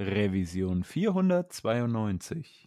Revision 492.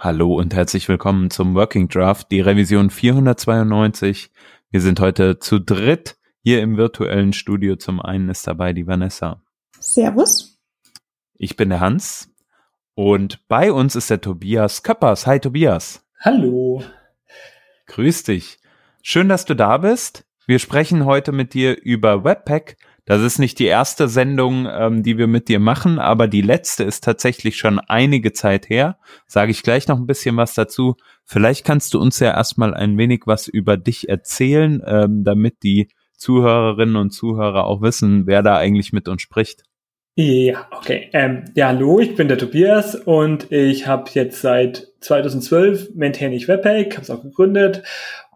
Hallo und herzlich willkommen zum Working Draft, die Revision 492. Wir sind heute zu dritt hier im virtuellen Studio. Zum einen ist dabei die Vanessa. Servus. Ich bin der Hans und bei uns ist der Tobias Köppers. Hi Tobias. Hallo. Grüß dich. Schön, dass du da bist. Wir sprechen heute mit dir über Webpack, das ist nicht die erste Sendung, ähm, die wir mit dir machen, aber die letzte ist tatsächlich schon einige Zeit her. Sage ich gleich noch ein bisschen was dazu. Vielleicht kannst du uns ja erstmal ein wenig was über dich erzählen, ähm, damit die Zuhörerinnen und Zuhörer auch wissen, wer da eigentlich mit uns spricht. Ja, okay. Ähm, ja, hallo, ich bin der Tobias und ich habe jetzt seit 2012 maintain ich Webpack, habe es auch gegründet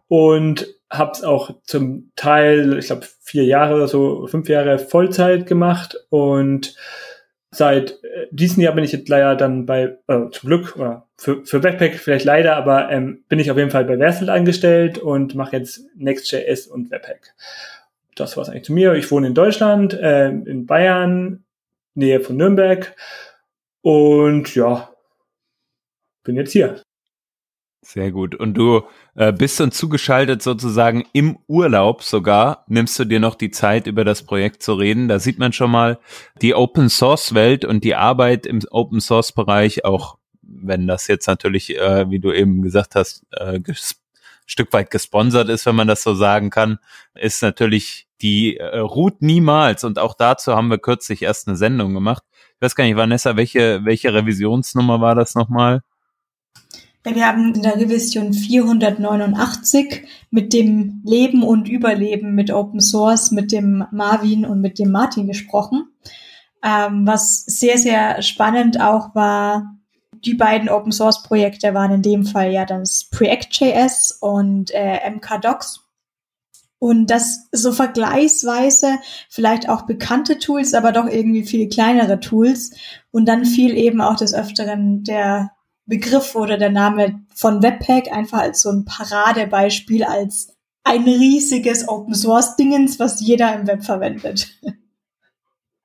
und habe es auch zum Teil, ich glaube, vier Jahre oder so, fünf Jahre Vollzeit gemacht und seit äh, diesem Jahr bin ich jetzt leider dann bei, äh, zum Glück, oder für, für Backpack vielleicht leider, aber ähm, bin ich auf jeden Fall bei Versal angestellt und mache jetzt Next.js und Webpack. Das war's eigentlich zu mir. Ich wohne in Deutschland, äh, in Bayern, Nähe von Nürnberg und ja, bin jetzt hier. Sehr gut. Und du äh, bist uns zugeschaltet sozusagen im Urlaub sogar. Nimmst du dir noch die Zeit, über das Projekt zu reden? Da sieht man schon mal die Open Source Welt und die Arbeit im Open Source Bereich, auch wenn das jetzt natürlich, äh, wie du eben gesagt hast, äh, Stück weit gesponsert ist, wenn man das so sagen kann, ist natürlich die äh, ruht niemals. Und auch dazu haben wir kürzlich erst eine Sendung gemacht. Ich weiß gar nicht, Vanessa, welche, welche Revisionsnummer war das nochmal? Wir haben in der Revision 489 mit dem Leben und Überleben mit Open Source, mit dem Marvin und mit dem Martin gesprochen. Ähm, was sehr, sehr spannend auch war, die beiden Open Source Projekte waren in dem Fall ja das Preact.js und äh, MKDocs. Und das so vergleichsweise vielleicht auch bekannte Tools, aber doch irgendwie viel kleinere Tools. Und dann fiel eben auch des Öfteren der Begriff oder der Name von Webpack einfach als so ein Paradebeispiel, als ein riesiges Open Source Dingens, was jeder im Web verwendet.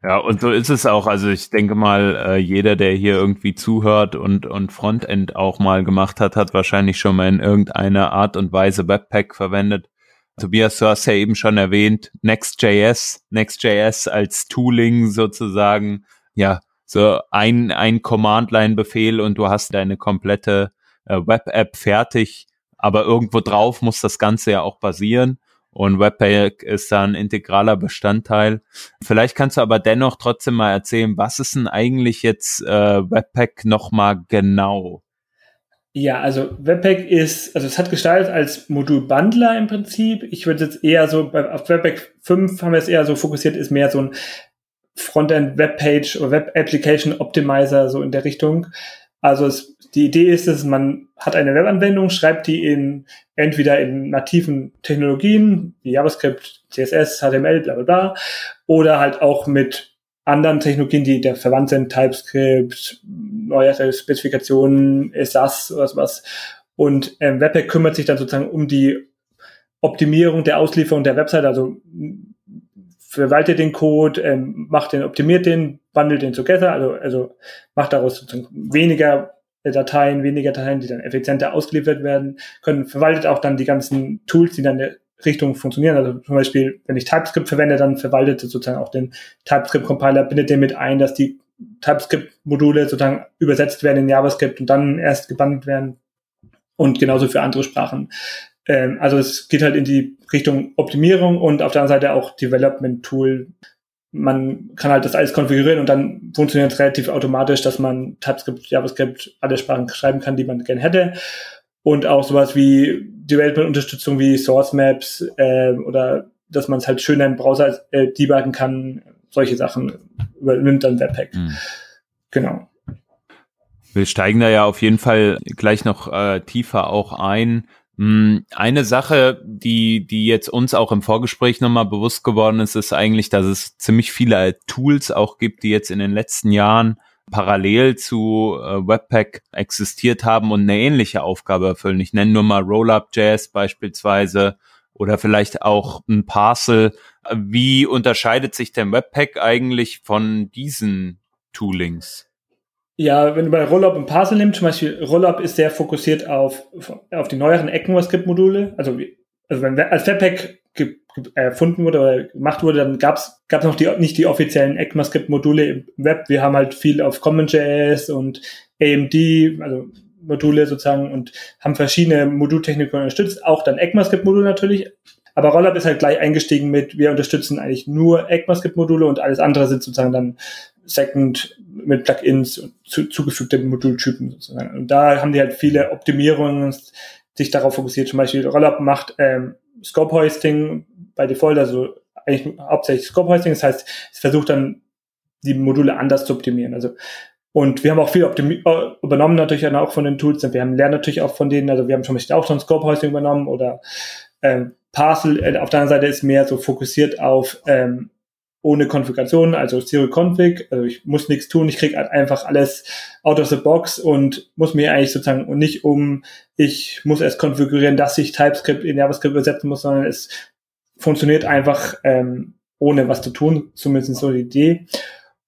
Ja, und so ist es auch. Also ich denke mal, äh, jeder, der hier irgendwie zuhört und, und Frontend auch mal gemacht hat, hat wahrscheinlich schon mal in irgendeiner Art und Weise Webpack verwendet. Tobias, du hast ja eben schon erwähnt, Next.js, Next.js als Tooling sozusagen, ja, so ein, ein Command-Line-Befehl und du hast deine komplette äh, Web-App fertig, aber irgendwo drauf muss das Ganze ja auch basieren. Und Webpack ist da ein integraler Bestandteil. Vielleicht kannst du aber dennoch trotzdem mal erzählen, was ist denn eigentlich jetzt äh, Webpack nochmal genau? Ja, also Webpack ist, also es hat gestartet als Modul-Bundler im Prinzip. Ich würde jetzt eher so, auf Webpack 5 haben wir es eher so fokussiert, ist mehr so ein Frontend Webpage oder Web Application Optimizer so in der Richtung. Also es, die Idee ist es, man hat eine Webanwendung, schreibt die in entweder in nativen Technologien wie JavaScript, CSS, HTML, bla bla bla, oder halt auch mit anderen Technologien, die da verwandt sind, TypeScript, neuere Spezifikationen, SAS oder sowas. Und ähm, Webpack kümmert sich dann sozusagen um die Optimierung der Auslieferung der Website, also verwaltet den Code, ähm, macht den, optimiert den, bundelt den together, also, also macht daraus weniger Dateien, weniger Dateien, die dann effizienter ausgeliefert werden können, verwaltet auch dann die ganzen Tools, die dann in der Richtung funktionieren. Also zum Beispiel, wenn ich TypeScript verwende, dann verwaltet es sozusagen auch den TypeScript-Compiler, bindet den mit ein, dass die TypeScript-Module sozusagen übersetzt werden in JavaScript und dann erst gebundelt werden. und genauso für andere Sprachen. Ähm, also es geht halt in die Richtung Optimierung und auf der anderen Seite auch Development Tool. Man kann halt das alles konfigurieren und dann funktioniert es relativ automatisch, dass man TypeScript, JavaScript, alle Sprachen schreiben kann, die man gerne hätte. Und auch sowas wie Development-Unterstützung wie Source Maps äh, oder dass man es halt schöner im Browser äh, debuggen kann, solche Sachen übernimmt dann Webpack. Mhm. Genau. Wir steigen da ja auf jeden Fall gleich noch äh, tiefer auch ein. Hm, eine Sache, die, die jetzt uns auch im Vorgespräch nochmal bewusst geworden ist, ist eigentlich, dass es ziemlich viele Tools auch gibt, die jetzt in den letzten Jahren parallel zu äh, Webpack existiert haben und eine ähnliche Aufgabe erfüllen. Ich nenne nur mal Rollup.js beispielsweise oder vielleicht auch ein Parcel. Wie unterscheidet sich denn Webpack eigentlich von diesen Toolings? Ja, wenn du bei Rollup und Parcel nimmst, zum Beispiel Rollup ist sehr fokussiert auf, auf die neueren ECMAScript-Module. Also, also wenn als Webpack erfunden wurde oder gemacht wurde, dann gab's gab's noch die, nicht die offiziellen ECMAScript-Module im Web. Wir haben halt viel auf CommonJS und AMD, also Module sozusagen und haben verschiedene Modultechniken unterstützt, auch dann ECMAScript-Module natürlich. Aber Rollup ist halt gleich eingestiegen mit, wir unterstützen eigentlich nur ECMAScript-Module und alles andere sind sozusagen dann Second mit Plugins und zu, zugefügte Modultypen sozusagen. Und da haben die halt viele Optimierungen sich darauf fokussiert. Zum Beispiel Rollup macht ähm, Scope Hoisting bei Default, also eigentlich hauptsächlich Scope Hoisting. Das heißt, es versucht dann die Module anders zu optimieren. Also und wir haben auch viel Optimi äh, übernommen natürlich auch von den Tools. Wir haben lernen natürlich auch von denen. Also wir haben schon auch schon Scope Hoisting übernommen oder ähm, Parcel. Äh, auf der anderen Seite ist mehr so fokussiert auf ähm, ohne Konfiguration, also Zero Config. Also ich muss nichts tun, ich kriege halt einfach alles out of the box und muss mir eigentlich sozusagen und nicht um, ich muss erst konfigurieren, dass ich TypeScript in JavaScript übersetzen muss, sondern es funktioniert einfach ähm, ohne was zu tun, zumindest so die Idee.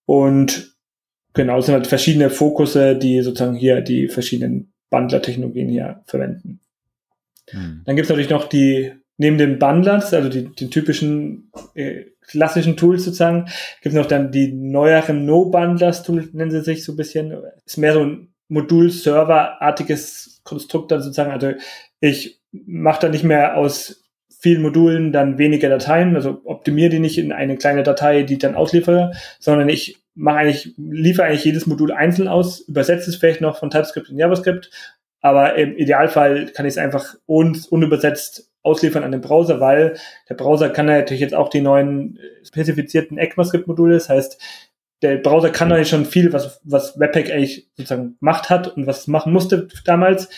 Und genau, es sind halt verschiedene Fokusse, die sozusagen hier die verschiedenen Bundler-Technologien hier verwenden. Hm. Dann gibt es natürlich noch die, neben den Bundlers, also die, die typischen äh, klassischen Tools sozusagen. Gibt noch dann die neueren No-Bundlers-Tools, nennen sie sich so ein bisschen. Ist mehr so ein Modul-Server-artiges Konstrukt dann sozusagen. Also ich mache da nicht mehr aus vielen Modulen dann weniger Dateien, also optimiere die nicht in eine kleine Datei, die ich dann ausliefere, sondern ich mache eigentlich, liefere eigentlich jedes Modul einzeln aus, übersetze es vielleicht noch von TypeScript in JavaScript, aber im Idealfall kann ich es einfach un unübersetzt ausliefern an den Browser, weil der Browser kann natürlich jetzt auch die neuen äh, spezifizierten ECMAScript-Module, das heißt, der Browser kann eigentlich schon viel, was, was Webpack eigentlich sozusagen gemacht hat und was machen musste damals.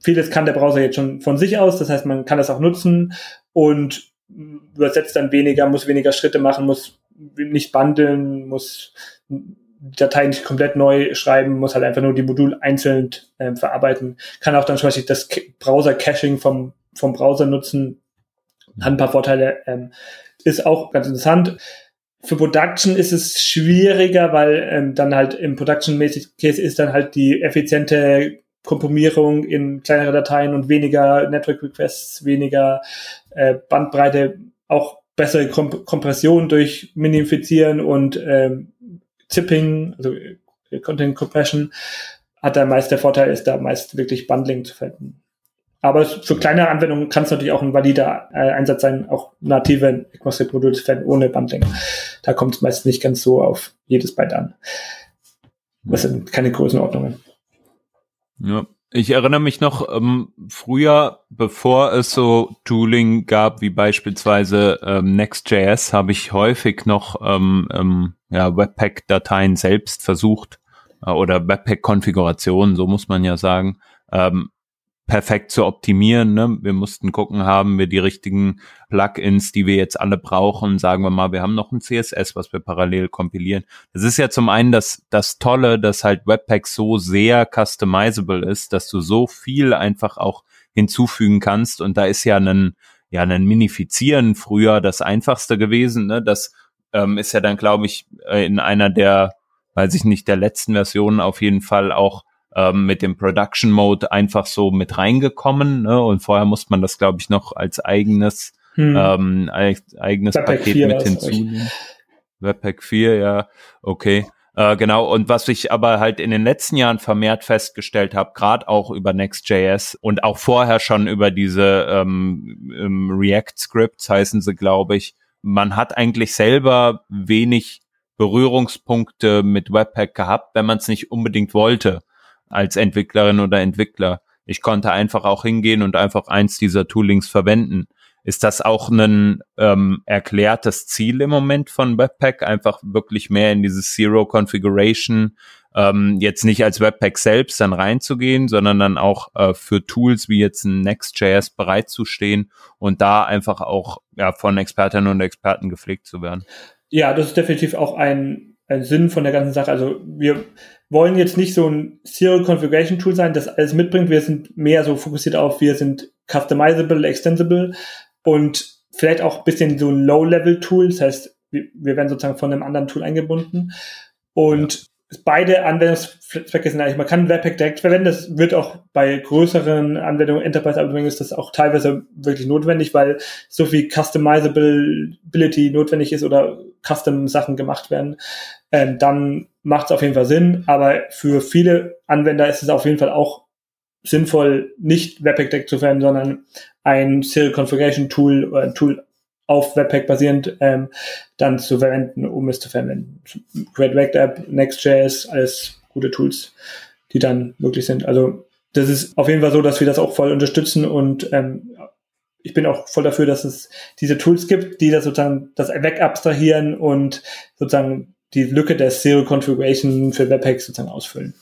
Vieles kann der Browser jetzt schon von sich aus, das heißt, man kann das auch nutzen und übersetzt dann weniger, muss weniger Schritte machen, muss nicht bundeln, muss Dateien nicht komplett neu schreiben, muss halt einfach nur die Module einzeln äh, verarbeiten. Kann auch dann zum Beispiel das Browser-Caching vom vom Browser nutzen, hat ein paar Vorteile, ähm, ist auch ganz interessant. Für Production ist es schwieriger, weil ähm, dann halt im Production-mäßig Case ist dann halt die effiziente Komprimierung in kleinere Dateien und weniger Network Requests, weniger äh, Bandbreite, auch bessere Kom Kompression durch Minifizieren und ähm, Zipping, also äh, Content Compression, hat da meist der Vorteil, ist da meist wirklich Bundling zu finden. Aber für kleine Anwendungen kann es natürlich auch ein valider äh, Einsatz sein, auch native ECMAScript-Module zu verwenden ohne Bundling. Da kommt es meist nicht ganz so auf jedes Byte an. Das sind keine Größenordnungen. Ja. Ich erinnere mich noch, ähm, früher, bevor es so Tooling gab, wie beispielsweise ähm, Next.js, habe ich häufig noch ähm, ähm, ja, Webpack-Dateien selbst versucht äh, oder Webpack-Konfigurationen, so muss man ja sagen, ähm, perfekt zu optimieren. Ne? Wir mussten gucken, haben wir die richtigen Plugins, die wir jetzt alle brauchen. Sagen wir mal, wir haben noch ein CSS, was wir parallel kompilieren. Das ist ja zum einen das, das Tolle, dass halt Webpack so sehr customizable ist, dass du so viel einfach auch hinzufügen kannst. Und da ist ja ein, ja, ein Minifizieren früher das einfachste gewesen. Ne? Das ähm, ist ja dann, glaube ich, in einer der, weiß ich nicht, der letzten Versionen auf jeden Fall auch ähm, mit dem Production Mode einfach so mit reingekommen. Ne? Und vorher muss man das, glaube ich, noch als eigenes, hm. ähm, eigenes Webpack Paket mit hinzunehmen. Webpack 4, ja, okay. Äh, genau, und was ich aber halt in den letzten Jahren vermehrt festgestellt habe, gerade auch über Next.js und auch vorher schon über diese ähm, ähm, React-Scripts heißen sie, glaube ich, man hat eigentlich selber wenig Berührungspunkte mit Webpack gehabt, wenn man es nicht unbedingt wollte als Entwicklerin oder Entwickler. Ich konnte einfach auch hingehen und einfach eins dieser Toolings verwenden. Ist das auch ein ähm, erklärtes Ziel im Moment von Webpack, einfach wirklich mehr in dieses Zero Configuration, ähm, jetzt nicht als Webpack selbst dann reinzugehen, sondern dann auch äh, für Tools wie jetzt ein Next.js bereitzustehen und da einfach auch ja, von Expertinnen und Experten gepflegt zu werden. Ja, das ist definitiv auch ein, ein Sinn von der ganzen Sache. Also wir wollen jetzt nicht so ein Zero Configuration Tool sein, das alles mitbringt. Wir sind mehr so fokussiert auf, wir sind customizable, extensible und vielleicht auch ein bisschen so ein Low-Level-Tool. Das heißt, wir, werden sozusagen von einem anderen Tool eingebunden. Und ja. beide Anwendungszwecke sind eigentlich, man kann Webpack direkt verwenden. Das wird auch bei größeren Anwendungen, Enterprise-Anwendungen ist das auch teilweise wirklich notwendig, weil so viel Customizability notwendig ist oder Custom-Sachen gemacht werden. Ähm, dann macht es auf jeden Fall Sinn. Aber für viele Anwender ist es auf jeden Fall auch sinnvoll, nicht Webpack Deck zu verwenden, sondern ein Serial Configuration Tool oder ein Tool auf Webpack basierend ähm, dann zu verwenden, um es zu verwenden. Great React App, Next.js, alles gute Tools, die dann möglich sind. Also das ist auf jeden Fall so, dass wir das auch voll unterstützen und ähm, ich bin auch voll dafür, dass es diese Tools gibt, die das sozusagen das wegabstrahieren und sozusagen die Lücke der Serial Configuration für Webpack sozusagen ausfüllen.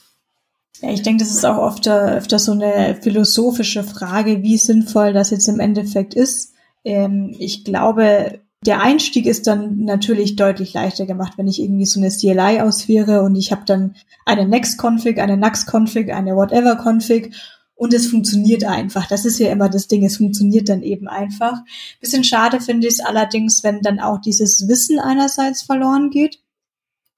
Ja, ich denke, das ist auch oft öfter so eine philosophische Frage, wie sinnvoll das jetzt im Endeffekt ist. Ähm, ich glaube, der Einstieg ist dann natürlich deutlich leichter gemacht, wenn ich irgendwie so eine CLI ausführe und ich habe dann eine Next-Config, eine Nux-Config, eine Whatever-Config und es funktioniert einfach. Das ist ja immer das Ding, es funktioniert dann eben einfach. Bisschen schade finde ich es allerdings, wenn dann auch dieses Wissen einerseits verloren geht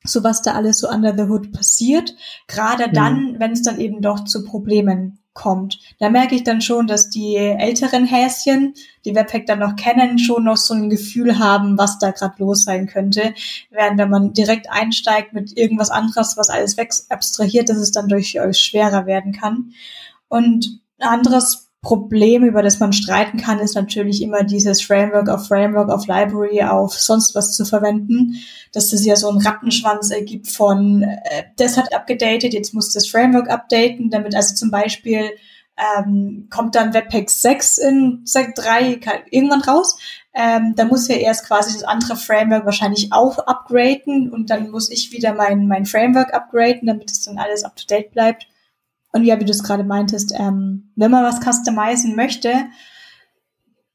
so was da alles so under the hood passiert. Gerade mhm. dann, wenn es dann eben doch zu Problemen kommt. Da merke ich dann schon, dass die älteren Häschen, die Webpack dann noch kennen, schon noch so ein Gefühl haben, was da gerade los sein könnte. Während wenn man direkt einsteigt mit irgendwas anderes, was alles weg abstrahiert, dass es dann durchaus schwerer werden kann. Und ein anderes Problem, über das man streiten kann, ist natürlich immer dieses Framework auf Framework auf Library auf sonst was zu verwenden, dass das ja so einen Rattenschwanz ergibt von, äh, das hat abgedatet, jetzt muss das Framework updaten, damit also zum Beispiel ähm, kommt dann Webpack 6 in 3 irgendwann raus. Ähm, da muss ja erst quasi das andere Framework wahrscheinlich auch upgraden und dann muss ich wieder mein, mein Framework upgraden, damit es dann alles up to date bleibt. Und ja, wie du es gerade meintest, ähm, wenn man was customizen möchte,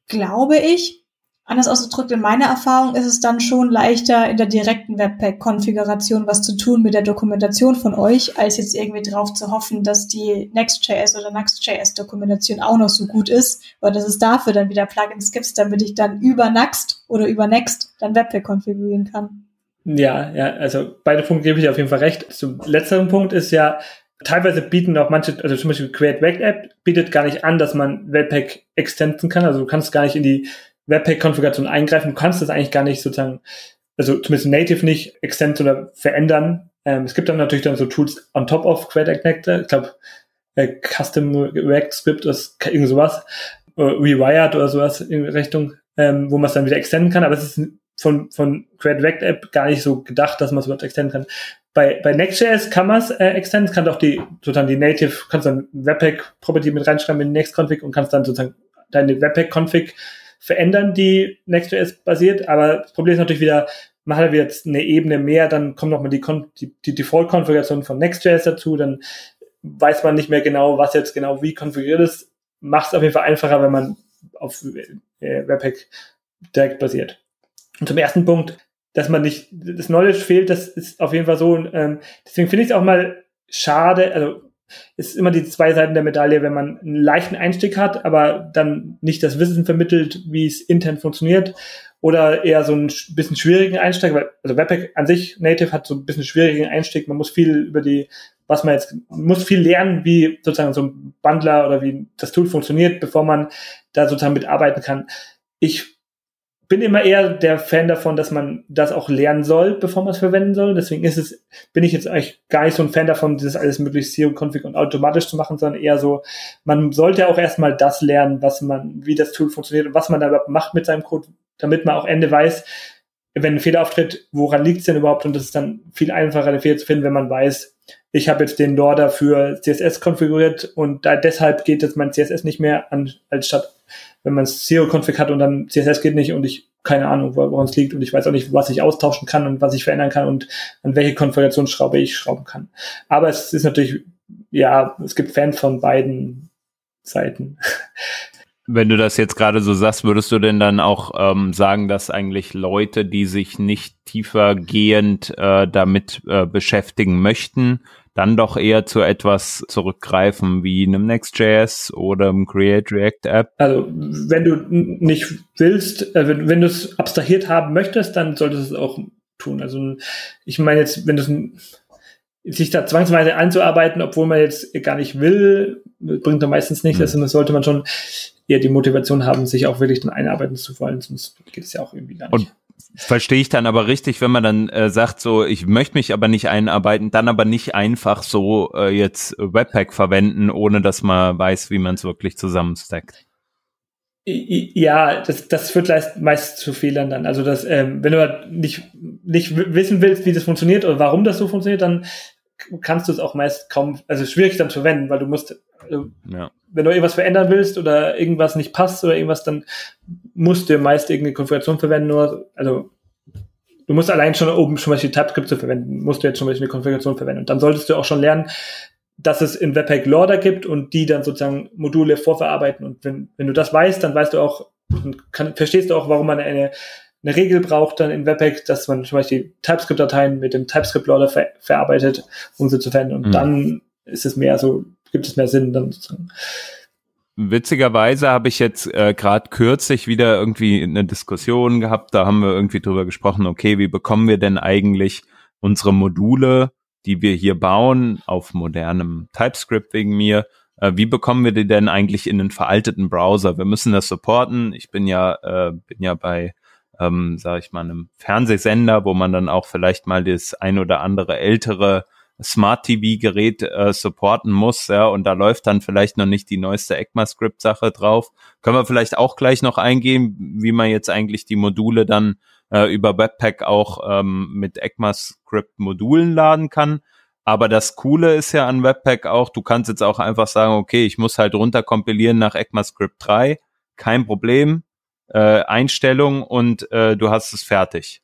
glaube ich, anders ausgedrückt in meiner Erfahrung, ist es dann schon leichter in der direkten Webpack-Konfiguration was zu tun mit der Dokumentation von euch, als jetzt irgendwie drauf zu hoffen, dass die Next.js oder Next.js-Dokumentation auch noch so gut ist, weil dass es dafür dann wieder Plugins gibt, damit ich dann über Next oder über Next dann Webpack konfigurieren kann. Ja, ja, also beide Punkte gebe ich auf jeden Fall recht. Zum letzteren Punkt ist ja, teilweise bieten auch manche, also zum Beispiel Create React App bietet gar nicht an, dass man Webpack extenden kann. Also du kannst gar nicht in die Webpack-Konfiguration eingreifen. Du kannst das eigentlich gar nicht sozusagen, also zumindest native nicht extend oder verändern. Ähm, es gibt dann natürlich dann so Tools on top of Create Connector. Ich glaube, äh, Custom React Script ist irgend sowas, äh, Rewired oder sowas in Richtung, ähm, wo man es dann wieder extenden kann. Aber es ist von, von Create React App gar nicht so gedacht, dass man es überhaupt extenden kann. Bei, bei Next.js kann man es äh, extenden, kann auch die, sozusagen die Native, kannst dann Webpack-Property mit reinschreiben in Next-Config und kannst dann sozusagen deine Webpack-Config verändern, die Next.js basiert. Aber das Problem ist natürlich wieder, man hat jetzt eine Ebene mehr, dann kommt nochmal die, die, die Default-Konfiguration von Next.js dazu, dann weiß man nicht mehr genau, was jetzt genau wie konfiguriert ist. Macht es auf jeden Fall einfacher, wenn man auf äh, Webpack direkt basiert. Und zum ersten Punkt, dass man nicht, das Knowledge fehlt, das ist auf jeden Fall so. Ähm, deswegen finde ich es auch mal schade, also es ist immer die zwei Seiten der Medaille, wenn man einen leichten Einstieg hat, aber dann nicht das Wissen vermittelt, wie es intern funktioniert, oder eher so einen bisschen schwierigen Einstieg, weil also Webpack an sich Native hat so ein bisschen schwierigen Einstieg. Man muss viel über die, was man jetzt muss viel lernen, wie sozusagen so ein Bundler oder wie das Tool funktioniert, bevor man da sozusagen mitarbeiten kann. Ich bin immer eher der Fan davon, dass man das auch lernen soll, bevor man es verwenden soll. Deswegen ist es, bin ich jetzt eigentlich gar nicht so ein Fan davon, das alles möglichst Zero-Config und automatisch zu machen, sondern eher so, man sollte auch erstmal das lernen, was man, wie das Tool funktioniert und was man da überhaupt macht mit seinem Code, damit man auch Ende weiß, wenn ein Fehler auftritt, woran liegt es denn überhaupt? Und das ist dann viel einfacher, den Fehler zu finden, wenn man weiß, ich habe jetzt den Loader für CSS konfiguriert und da, deshalb geht jetzt mein CSS nicht mehr an, als statt wenn man Zero-Config hat und dann CSS geht nicht und ich keine Ahnung, woran es liegt und ich weiß auch nicht, was ich austauschen kann und was ich verändern kann und an welche Konfigurationsschraube ich schrauben kann. Aber es ist natürlich, ja, es gibt Fans von beiden Seiten. Wenn du das jetzt gerade so sagst, würdest du denn dann auch ähm, sagen, dass eigentlich Leute, die sich nicht tiefergehend äh, damit äh, beschäftigen möchten, dann doch eher zu etwas zurückgreifen wie einem Next.js oder einem Create React App? Also wenn du nicht willst, äh, wenn, wenn du es abstrahiert haben möchtest, dann solltest du es auch tun. Also ich meine jetzt, wenn du es sich da zwangsweise einzuarbeiten, obwohl man jetzt gar nicht will, bringt da meistens nichts. Mhm. Also das sollte man schon eher die Motivation haben, sich auch wirklich dann einarbeiten zu wollen, sonst geht es ja auch irgendwie gar nicht. Und Verstehe ich dann aber richtig, wenn man dann äh, sagt, so, ich möchte mich aber nicht einarbeiten, dann aber nicht einfach so äh, jetzt Webpack verwenden, ohne dass man weiß, wie man es wirklich zusammenstackt. Ja, das, das führt meist zu Fehlern dann. Also das, ähm, wenn du halt nicht, nicht wissen willst, wie das funktioniert oder warum das so funktioniert, dann kannst du es auch meist kaum, also schwierig dann zu verwenden, weil du musst, also, ja. wenn du irgendwas verändern willst oder irgendwas nicht passt oder irgendwas, dann musst du meist irgendeine Konfiguration verwenden, nur, also du musst allein schon oben zum Beispiel TypeScript zu verwenden, musst du jetzt zum Beispiel eine Konfiguration verwenden. Und dann solltest du auch schon lernen, dass es in Webpack Loader gibt und die dann sozusagen Module vorverarbeiten. Und wenn, wenn du das weißt, dann weißt du auch, kann, verstehst du auch, warum man eine, eine Regel braucht dann in Webpack, dass man zum Beispiel TypeScript-Dateien mit dem TypeScript-Loader ver verarbeitet, um sie zu verwenden. Und mhm. dann ist es mehr so, gibt es mehr Sinn dann sozusagen. Witzigerweise habe ich jetzt äh, gerade kürzlich wieder irgendwie eine Diskussion gehabt. Da haben wir irgendwie drüber gesprochen, okay, wie bekommen wir denn eigentlich unsere Module, die wir hier bauen, auf modernem TypeScript wegen mir, äh, wie bekommen wir die denn eigentlich in einen veralteten Browser? Wir müssen das supporten. Ich bin ja, äh, bin ja bei, ähm, sage ich mal, einem Fernsehsender, wo man dann auch vielleicht mal das ein oder andere ältere Smart TV Gerät äh, supporten muss, ja, und da läuft dann vielleicht noch nicht die neueste ECMAScript Sache drauf. Können wir vielleicht auch gleich noch eingehen, wie man jetzt eigentlich die Module dann äh, über Webpack auch ähm, mit ECMAScript Modulen laden kann. Aber das Coole ist ja an Webpack auch, du kannst jetzt auch einfach sagen, okay, ich muss halt runterkompilieren nach ECMAScript 3, kein Problem, äh, Einstellung und äh, du hast es fertig.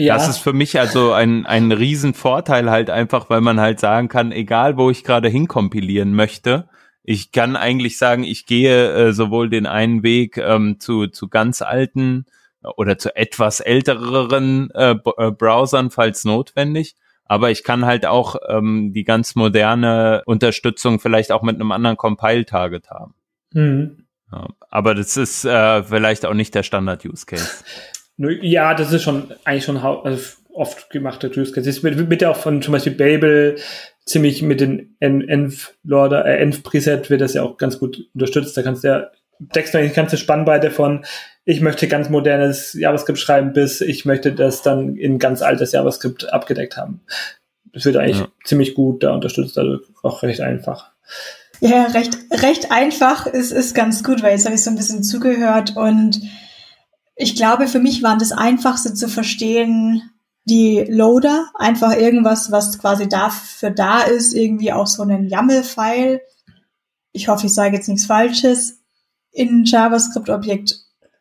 Ja. Das ist für mich also ein, ein Riesenvorteil halt einfach, weil man halt sagen kann, egal wo ich gerade hinkompilieren möchte, ich kann eigentlich sagen, ich gehe äh, sowohl den einen Weg ähm, zu, zu ganz alten oder zu etwas älteren äh, äh, Browsern, falls notwendig. Aber ich kann halt auch ähm, die ganz moderne Unterstützung vielleicht auch mit einem anderen Compile-Target haben. Mhm. Ja, aber das ist äh, vielleicht auch nicht der Standard-Use-Case. Ja, das ist schon eigentlich schon also oft gemachte Use Case. Das wird, wird ja auch von zum Beispiel Babel ziemlich mit den Env Lorder, äh, Env Preset wird das ja auch ganz gut unterstützt. Da kannst du ja deckst du eigentlich ganze Spannweite von ich möchte ganz modernes JavaScript schreiben bis ich möchte das dann in ganz altes JavaScript abgedeckt haben. Das wird eigentlich ja. ziemlich gut da unterstützt, also auch recht einfach. Ja, recht, recht einfach ist, ist ganz gut, weil jetzt habe ich so ein bisschen zugehört und ich glaube, für mich waren das einfachste zu verstehen, die Loader, einfach irgendwas, was quasi dafür da ist, irgendwie auch so einen YAML-File. Ich hoffe, ich sage jetzt nichts Falsches, in JavaScript-Objekt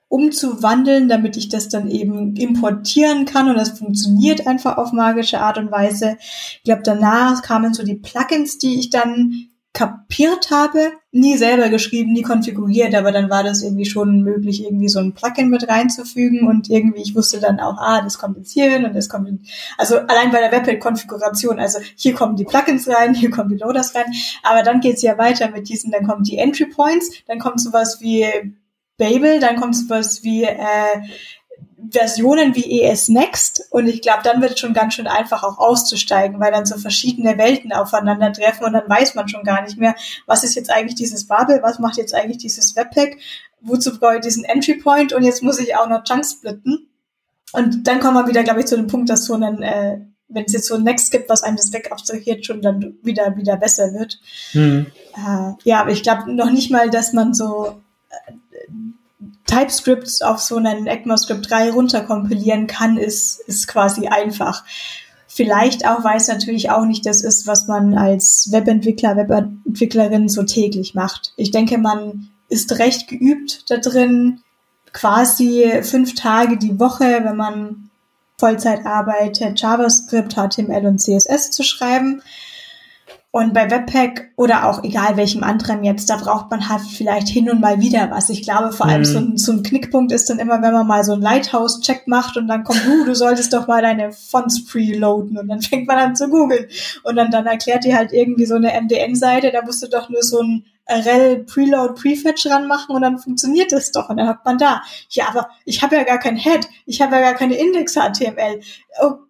umzuwandeln, damit ich das dann eben importieren kann und das funktioniert einfach auf magische Art und Weise. Ich glaube, danach kamen so die Plugins, die ich dann kapiert habe, nie selber geschrieben, nie konfiguriert, aber dann war das irgendwie schon möglich, irgendwie so ein Plugin mit reinzufügen und irgendwie, ich wusste dann auch, ah, das kommt jetzt hier hin und das kommt, in, also allein bei der Webpack-Konfiguration, also hier kommen die Plugins rein, hier kommen die Loaders rein, aber dann geht's ja weiter mit diesen, dann kommen die Entry Points, dann kommt sowas wie Babel, dann kommt sowas wie äh, Versionen wie ES Next und ich glaube, dann wird es schon ganz schön einfach auch auszusteigen, weil dann so verschiedene Welten aufeinandertreffen und dann weiß man schon gar nicht mehr, was ist jetzt eigentlich dieses Bubble, was macht jetzt eigentlich dieses Webpack, wozu brauche ich diesen Entry Point und jetzt muss ich auch noch Chunks splitten. Und dann kommen wir wieder, glaube ich, zu dem Punkt, dass so ein, äh, wenn es jetzt so ein Next gibt, was einem das weg abstrahiert, schon dann wieder, wieder besser wird. Mhm. Äh, ja, aber ich glaube noch nicht mal, dass man so äh, TypeScript auf so einen ECMAScript 3 runterkompilieren kann, ist, ist quasi einfach. Vielleicht auch, weil es natürlich auch nicht das ist, was man als Webentwickler, Webentwicklerin so täglich macht. Ich denke, man ist recht geübt da drin, quasi fünf Tage die Woche, wenn man Vollzeit arbeitet, JavaScript, HTML und CSS zu schreiben. Und bei Webpack oder auch egal welchem anderen jetzt, da braucht man halt vielleicht hin und mal wieder was. Ich glaube, vor allem mhm. so, ein, so ein Knickpunkt ist dann immer, wenn man mal so einen Lighthouse-Check macht und dann kommt, uh, du solltest doch mal deine Fonts preloaden und dann fängt man an zu googeln. Und dann, dann erklärt die halt irgendwie so eine MDN-Seite, da musst du doch nur so ein rel Preload Prefetch ranmachen und dann funktioniert das doch und dann hat man da. Ja, aber ich habe ja gar kein Head, ich habe ja gar keine Index HTML.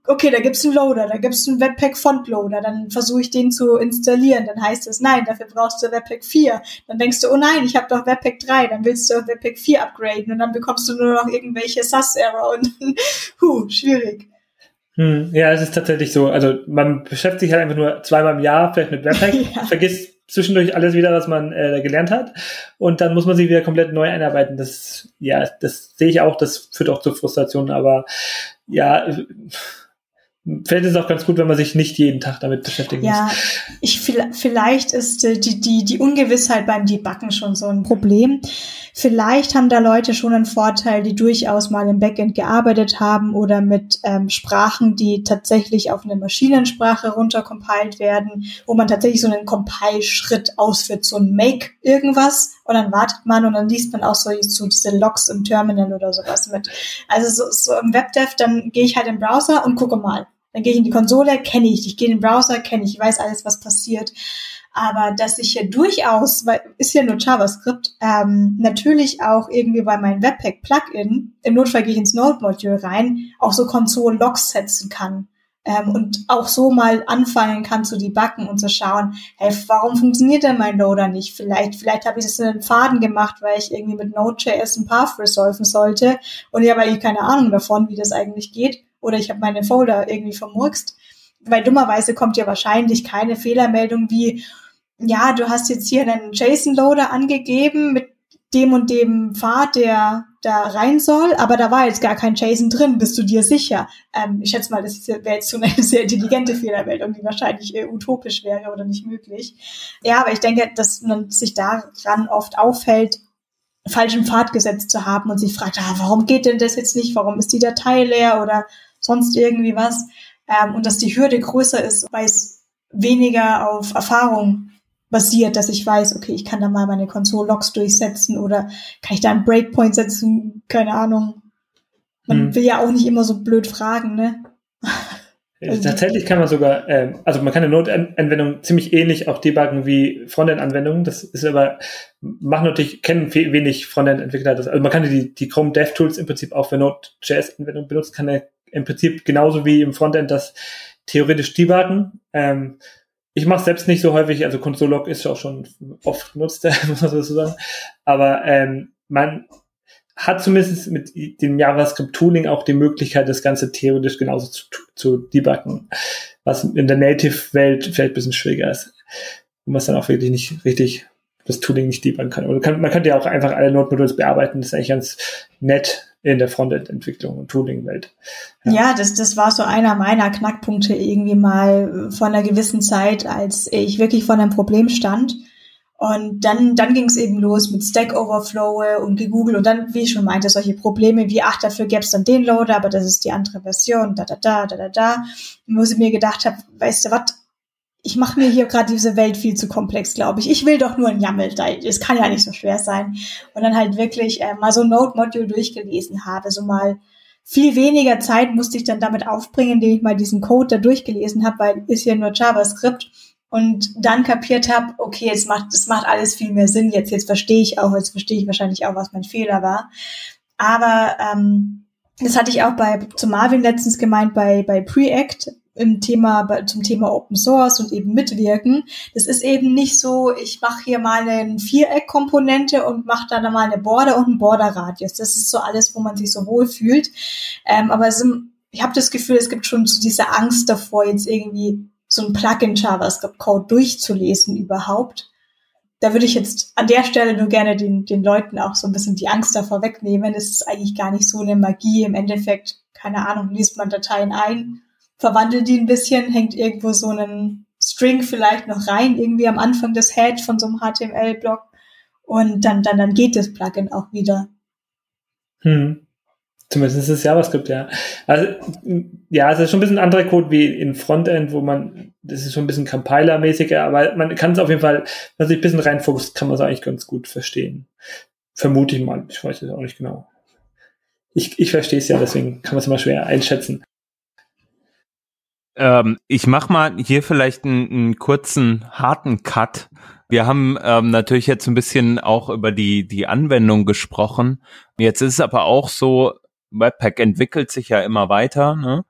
Okay, da gibt's einen Loader, da gibt's einen Webpack Font Loader, dann versuche ich den zu installieren, dann heißt es nein, dafür brauchst du Webpack 4. Dann denkst du, oh nein, ich habe doch Webpack 3, dann willst du auf Webpack 4 upgraden und dann bekommst du nur noch irgendwelche SAS Error und huh, schwierig. Hm, ja, es ist tatsächlich so. Also man beschäftigt sich halt einfach nur zweimal im Jahr vielleicht mit Webpack, ja. vergisst zwischendurch alles wieder, was man äh, gelernt hat. Und dann muss man sich wieder komplett neu einarbeiten. Das, ja, das sehe ich auch, das führt auch zu Frustrationen, aber ja, Vielleicht ist es auch ganz gut, wenn man sich nicht jeden Tag damit beschäftigen ja, muss. Ja, ich, vielleicht ist äh, die, die, die Ungewissheit beim Debuggen schon so ein Problem. Vielleicht haben da Leute schon einen Vorteil, die durchaus mal im Backend gearbeitet haben oder mit ähm, Sprachen, die tatsächlich auf eine Maschinensprache runtercompiled werden, wo man tatsächlich so einen Compile-Schritt ausführt, so ein Make irgendwas und dann wartet man und dann liest man auch so, so diese Logs im Terminal oder sowas mit. Also so, so im Webdev, dann gehe ich halt im Browser und gucke mal. Dann gehe ich in die Konsole, kenne ich. Ich gehe in den Browser, kenne ich. Ich weiß alles, was passiert. Aber dass ich hier durchaus, weil ist ja nur JavaScript, ähm, natürlich auch irgendwie bei meinem Webpack-Plugin, im Notfall gehe ich ins Node-Module rein, auch so Console-Logs setzen kann. Ähm, und auch so mal anfangen kann zu debuggen und zu schauen, hey, warum funktioniert denn mein Loader nicht? Vielleicht, vielleicht habe ich das in einen Faden gemacht, weil ich irgendwie mit Node.js ein Path resolven sollte und ich habe eigentlich keine Ahnung davon, wie das eigentlich geht oder ich habe meine Folder irgendwie vermurkst. Weil dummerweise kommt ja wahrscheinlich keine Fehlermeldung wie, ja, du hast jetzt hier einen JSON-Loader angegeben mit dem und dem Pfad, der da rein soll, aber da war jetzt gar kein JSON drin, bist du dir sicher? Ähm, ich schätze mal, das wäre jetzt so eine sehr intelligente Fehlermeldung, die wahrscheinlich äh, utopisch wäre oder nicht möglich. Ja, aber ich denke, dass man sich daran oft auffällt, falschen Pfad gesetzt zu haben und sich fragt, ah, warum geht denn das jetzt nicht? Warum ist die Datei leer oder sonst irgendwie was. Ähm, und dass die Hürde größer ist, weil es weniger auf Erfahrung basiert, dass ich weiß, okay, ich kann da mal meine Console-Logs durchsetzen oder kann ich da einen Breakpoint setzen, keine Ahnung. Man hm. will ja auch nicht immer so blöd fragen, ne? Also Tatsächlich kann man sogar, ähm, also man kann eine Notanwendung ziemlich ähnlich auch debuggen wie Frontend-Anwendungen. Das ist aber, machen natürlich, kennen wenig Frontend-Entwickler das. Also man kann die, die Chrome DevTools im Prinzip auch für Node.js-Anwendungen benutzen, kann er im Prinzip genauso wie im Frontend das theoretisch debuggen. Ähm, ich mache selbst nicht so häufig, also Console.log ist auch schon oft genutzt, muss man so sagen. Aber ähm, man hat zumindest mit dem JavaScript-Tooling auch die Möglichkeit, das Ganze theoretisch genauso zu, zu debuggen, was in der Native-Welt vielleicht ein bisschen schwieriger ist. Und was dann auch wirklich nicht richtig das Tooling nicht debuggen kann. Oder kann, man könnte ja auch einfach alle Node-Modules bearbeiten, das ist eigentlich ganz nett in der Frontend-Entwicklung und Tooling-Welt. Ja, ja, das, das war so einer meiner Knackpunkte irgendwie mal vor einer gewissen Zeit, als ich wirklich vor einem Problem stand und dann, dann ging es eben los mit Stack Overflow und gegoogelt und dann, wie ich schon meinte, solche Probleme wie, ach, dafür gäbe es dann den Loader, aber das ist die andere Version, da, da, da, da, da, da. Wo ich mir gedacht habe, weißt du was, ich mache mir hier gerade diese Welt viel zu komplex, glaube ich. Ich will doch nur ein YAML, es kann ja nicht so schwer sein. Und dann halt wirklich äh, mal so ein Node-Module durchgelesen habe, so mal viel weniger Zeit musste ich dann damit aufbringen, indem ich mal diesen Code da durchgelesen habe, weil ist ja nur JavaScript und dann kapiert habe, okay, es macht, es macht alles viel mehr Sinn. Jetzt, jetzt verstehe ich auch, jetzt verstehe ich wahrscheinlich auch, was mein Fehler war. Aber ähm, das hatte ich auch bei zu Marvin letztens gemeint bei bei Preact im Thema zum Thema Open Source und eben mitwirken. Das ist eben nicht so, ich mache hier mal eine Viereck-Komponente und mache da dann mal eine Border und einen Border-Radius. Das ist so alles, wo man sich so wohl fühlt. Ähm, aber es, ich habe das Gefühl, es gibt schon so diese Angst davor, jetzt irgendwie so ein Plugin JavaScript-Code durchzulesen überhaupt. Da würde ich jetzt an der Stelle nur gerne den, den Leuten auch so ein bisschen die Angst davor wegnehmen. Es ist eigentlich gar nicht so eine Magie. Im Endeffekt, keine Ahnung, liest man Dateien ein verwandelt die ein bisschen, hängt irgendwo so einen String vielleicht noch rein, irgendwie am Anfang des Head von so einem HTML-Block und dann, dann, dann geht das Plugin auch wieder. Hm. Zumindest ist es JavaScript, ja. Also, ja, es ist schon ein bisschen anderer Code wie in Frontend, wo man, das ist schon ein bisschen Compiler-mäßiger, aber man kann es auf jeden Fall, wenn man sich ein bisschen reinfuchst, kann man es eigentlich ganz gut verstehen. Vermute ich mal. Ich weiß es auch nicht genau. Ich, ich verstehe es ja, deswegen kann man es immer schwer einschätzen. Ähm, ich mache mal hier vielleicht einen, einen, kurzen, harten Cut. Wir haben ähm, natürlich jetzt ein bisschen auch über die, die Anwendung gesprochen. Jetzt ist es aber auch so, Webpack entwickelt sich ja immer weiter. Ne?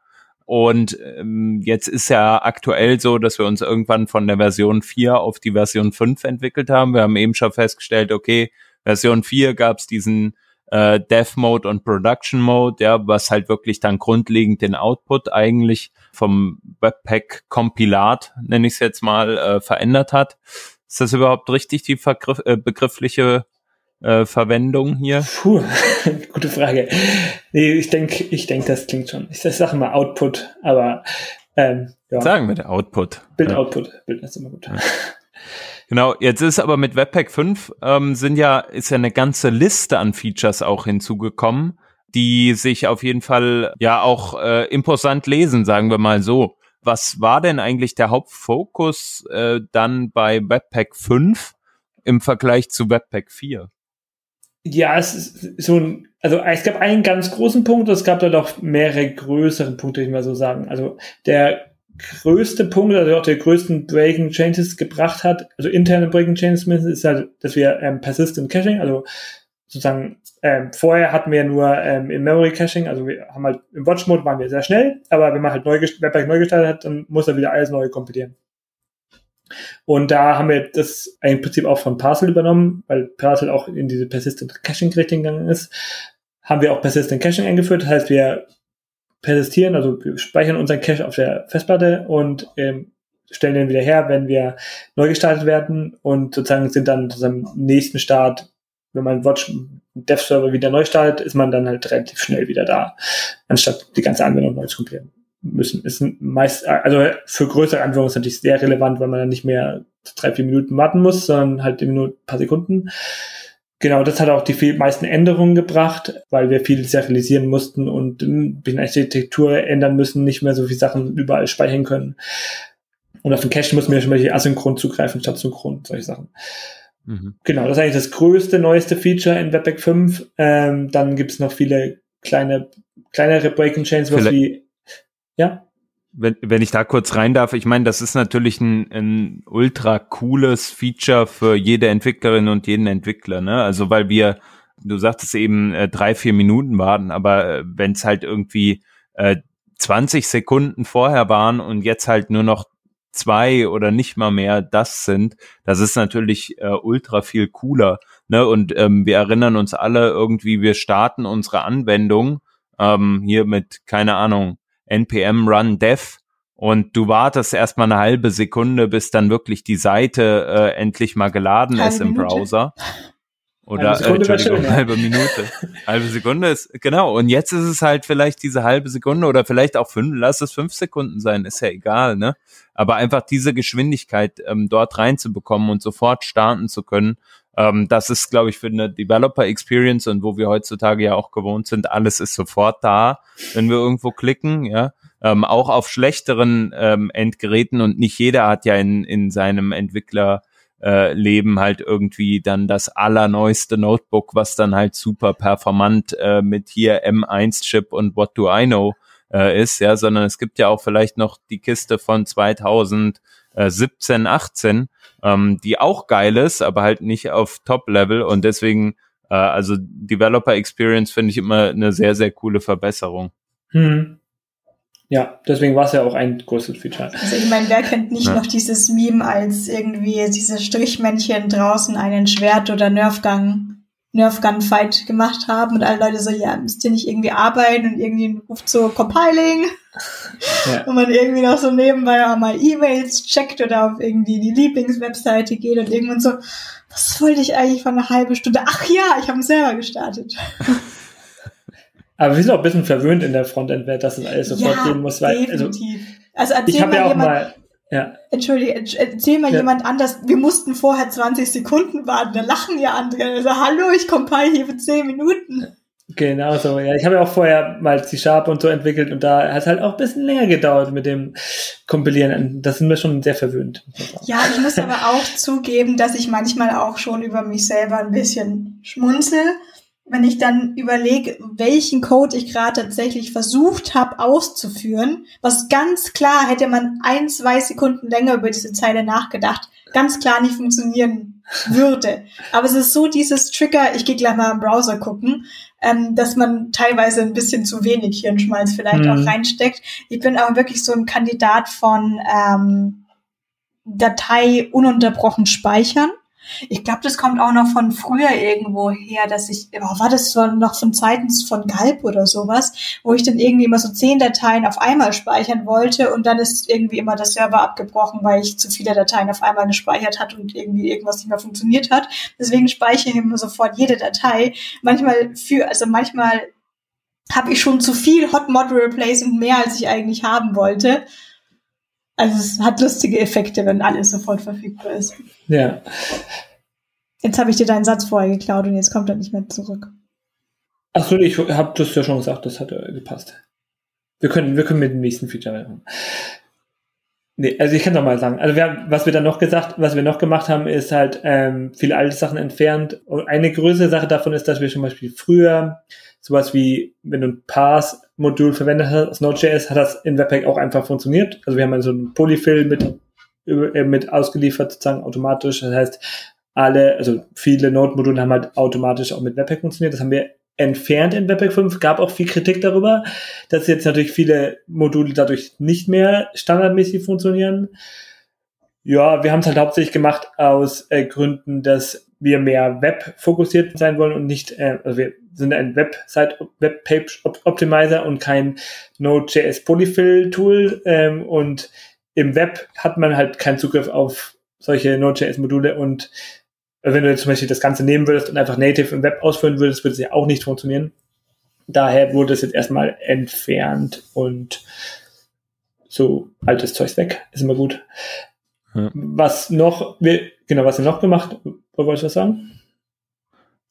Und ähm, jetzt ist ja aktuell so, dass wir uns irgendwann von der Version 4 auf die Version 5 entwickelt haben. Wir haben eben schon festgestellt, okay, Version 4 gab es diesen äh, Dev Mode und Production Mode, ja, was halt wirklich dann grundlegend den Output eigentlich vom Webpack Kompilat, nenne ich es jetzt mal, äh, verändert hat. Ist das überhaupt richtig, die Vergriff, äh, begriffliche äh, Verwendung hier? Puh, gute Frage. Nee, ich denke, ich denke, das klingt schon. Ich sage mal Output, aber ähm, ja. Sagen wir der Output. Bild Output, Bild ist immer gut. Ja. Genau, jetzt ist aber mit Webpack 5 ähm, sind ja, ist ja eine ganze Liste an Features auch hinzugekommen, die sich auf jeden Fall ja auch äh, imposant lesen, sagen wir mal so. Was war denn eigentlich der Hauptfokus äh, dann bei Webpack 5 im Vergleich zu Webpack 4? Ja, es ist so ein, also es gab einen ganz großen Punkt, es gab da doch mehrere größere Punkte, ich mal so sagen. Also der größte Punkt, also auch der größten Breaking Changes gebracht hat, also interne Breaking Changes ist halt, dass wir ähm, Persistent Caching, also sozusagen ähm, vorher hatten wir nur ähm, in Memory Caching, also wir haben halt im Watch Mode waren wir sehr schnell, aber wenn man halt neu Webpack neu gestartet hat, dann muss er wieder alles neu kompilieren. Und da haben wir das im Prinzip auch von Parcel übernommen, weil Parcel auch in diese Persistent Caching Richtung gegangen ist. Haben wir auch Persistent Caching eingeführt. Das heißt, wir persistieren, also wir speichern unseren Cache auf der Festplatte und ähm, stellen den wieder her, wenn wir neu gestartet werden und sozusagen sind dann zu seinem nächsten Start, wenn man Watch Dev Server wieder neu startet, ist man dann halt relativ schnell wieder da, anstatt die ganze Anwendung neu zu kompilieren müssen. Ist meist, also für größere Anwendungen ist natürlich sehr relevant, weil man dann nicht mehr drei, vier Minuten warten muss, sondern halt nur ein paar Sekunden. Genau, das hat auch die viel, meisten Änderungen gebracht, weil wir viel serialisieren mussten und ein bisschen Architektur ändern müssen, nicht mehr so viele Sachen überall speichern können. Und auf den Cache mussten wir schon mal hier asynchron zugreifen statt synchron, solche Sachen. Mhm. Genau, das ist eigentlich das größte, neueste Feature in Webpack 5. Ähm, dann gibt's noch viele kleine, kleinere Breaking Chains, was wie, ja? Wenn, wenn ich da kurz rein darf, ich meine, das ist natürlich ein, ein ultra cooles Feature für jede Entwicklerin und jeden Entwickler, ne? Also weil wir, du sagtest eben äh, drei, vier Minuten warten, aber äh, wenn es halt irgendwie äh, 20 Sekunden vorher waren und jetzt halt nur noch zwei oder nicht mal mehr das sind, das ist natürlich äh, ultra viel cooler. Ne? Und ähm, wir erinnern uns alle irgendwie, wir starten unsere Anwendung ähm, hier mit, keine Ahnung, npm run dev und du wartest erstmal eine halbe Sekunde, bis dann wirklich die Seite äh, endlich mal geladen halbe ist im Minute. Browser. Oder halbe äh, Entschuldigung, schön, halbe Minute. halbe Sekunde ist, genau. Und jetzt ist es halt vielleicht diese halbe Sekunde oder vielleicht auch fünf, lass es fünf Sekunden sein, ist ja egal, ne? Aber einfach diese Geschwindigkeit ähm, dort reinzubekommen und sofort starten zu können, ähm, das ist, glaube ich, für eine Developer Experience und wo wir heutzutage ja auch gewohnt sind, alles ist sofort da, wenn wir irgendwo klicken, ja. Ähm, auch auf schlechteren ähm, Endgeräten und nicht jeder hat ja in, in seinem Entwickler äh, Leben halt irgendwie dann das allerneueste Notebook, was dann halt super performant äh, mit hier M1-Chip und What Do I Know äh, ist, ja, sondern es gibt ja auch vielleicht noch die Kiste von 2017, 18, ähm, die auch geil ist, aber halt nicht auf Top-Level und deswegen Äh, also Developer Experience finde ich immer eine sehr, sehr coole Verbesserung. Hm. Ja, deswegen war es ja auch ein großes Feature. Also ich meine, wer kennt nicht ja. noch dieses Meme, als irgendwie diese Strichmännchen draußen einen Schwert- oder Nerfgang Nerf-Gun-Fight gemacht haben und alle Leute so, ja, müsst ihr nicht irgendwie arbeiten und irgendwie ruft so Compiling ja. und man irgendwie noch so nebenbei auch mal E-Mails checkt oder auf irgendwie die Lieblingswebseite geht und irgendwann so, was wollte ich eigentlich von einer halben Stunde? Ach ja, ich habe selber gestartet. Aber wir sind auch ein bisschen verwöhnt in der Frontend-Welt, dass es alles sofort ja, gehen muss. Weil, also definitiv. Also, also ich habe ja auch jemand, mal ja. Entschuldige, erzähl mal ja. jemand anders, wir mussten vorher 20 Sekunden warten, da lachen ja andere. Also, hallo, ich compile hier für 10 Minuten. Genau so, ja. Ich habe ja auch vorher mal C-Sharp und so entwickelt und da hat es halt auch ein bisschen länger gedauert mit dem Kompilieren. Das sind wir schon sehr verwöhnt. Ja, ich muss aber auch zugeben, dass ich manchmal auch schon über mich selber ein bisschen schmunzel, wenn ich dann überlege, welchen Code ich gerade tatsächlich versucht habe auszuführen, was ganz klar hätte man ein, zwei Sekunden länger über diese Zeile nachgedacht, ganz klar nicht funktionieren würde. Aber es ist so dieses Trigger, ich gehe gleich mal im Browser gucken, ähm, dass man teilweise ein bisschen zu wenig Hirnschmalz vielleicht mhm. auch reinsteckt. Ich bin aber wirklich so ein Kandidat von ähm, Datei ununterbrochen speichern. Ich glaube, das kommt auch noch von früher irgendwo her, dass ich, oh, war das noch von Zeiten von Galb oder sowas, wo ich dann irgendwie immer so zehn Dateien auf einmal speichern wollte und dann ist irgendwie immer der Server abgebrochen, weil ich zu viele Dateien auf einmal gespeichert hat und irgendwie irgendwas nicht mehr funktioniert hat. Deswegen speichere ich immer sofort jede Datei. Manchmal für, also manchmal habe ich schon zu viel Hot Model Replacement mehr, als ich eigentlich haben wollte. Also es hat lustige Effekte, wenn alles sofort verfügbar ist. Ja. Jetzt habe ich dir deinen Satz vorher geklaut und jetzt kommt er nicht mehr zurück. Achso, ich habe das ja schon gesagt, das hat äh, gepasst. Wir können, wir können mit dem nächsten Feature machen. Nee, also ich kann doch mal sagen, also wir haben, was wir dann noch gesagt, was wir noch gemacht haben, ist halt ähm, viele alte Sachen entfernt. Und eine größere Sache davon ist, dass wir zum Beispiel früher sowas wie, wenn du ein Pass-Modul verwendet aus Node.js, hat das in Webpack auch einfach funktioniert. Also wir haben also ein Polyfill mit, äh, mit ausgeliefert, sozusagen automatisch. Das heißt, alle, also viele Node-Module haben halt automatisch auch mit Webpack funktioniert. Das haben wir entfernt in Webpack 5. Gab auch viel Kritik darüber, dass jetzt natürlich viele Module dadurch nicht mehr standardmäßig funktionieren. Ja, wir haben es halt hauptsächlich gemacht aus äh, Gründen, dass wir mehr Web fokussiert sein wollen und nicht, äh, also wir sind ein Website Webpage Optimizer und kein Node.js Polyfill Tool ähm, und im Web hat man halt keinen Zugriff auf solche Node.js Module und wenn du jetzt zum Beispiel das Ganze nehmen würdest und einfach native im Web ausführen würdest, würde es ja auch nicht funktionieren. Daher wurde es jetzt erstmal entfernt und so altes Zeugs weg, ist immer gut. Ja. Was noch, genau, was ihr noch gemacht? Wolltest du was sagen?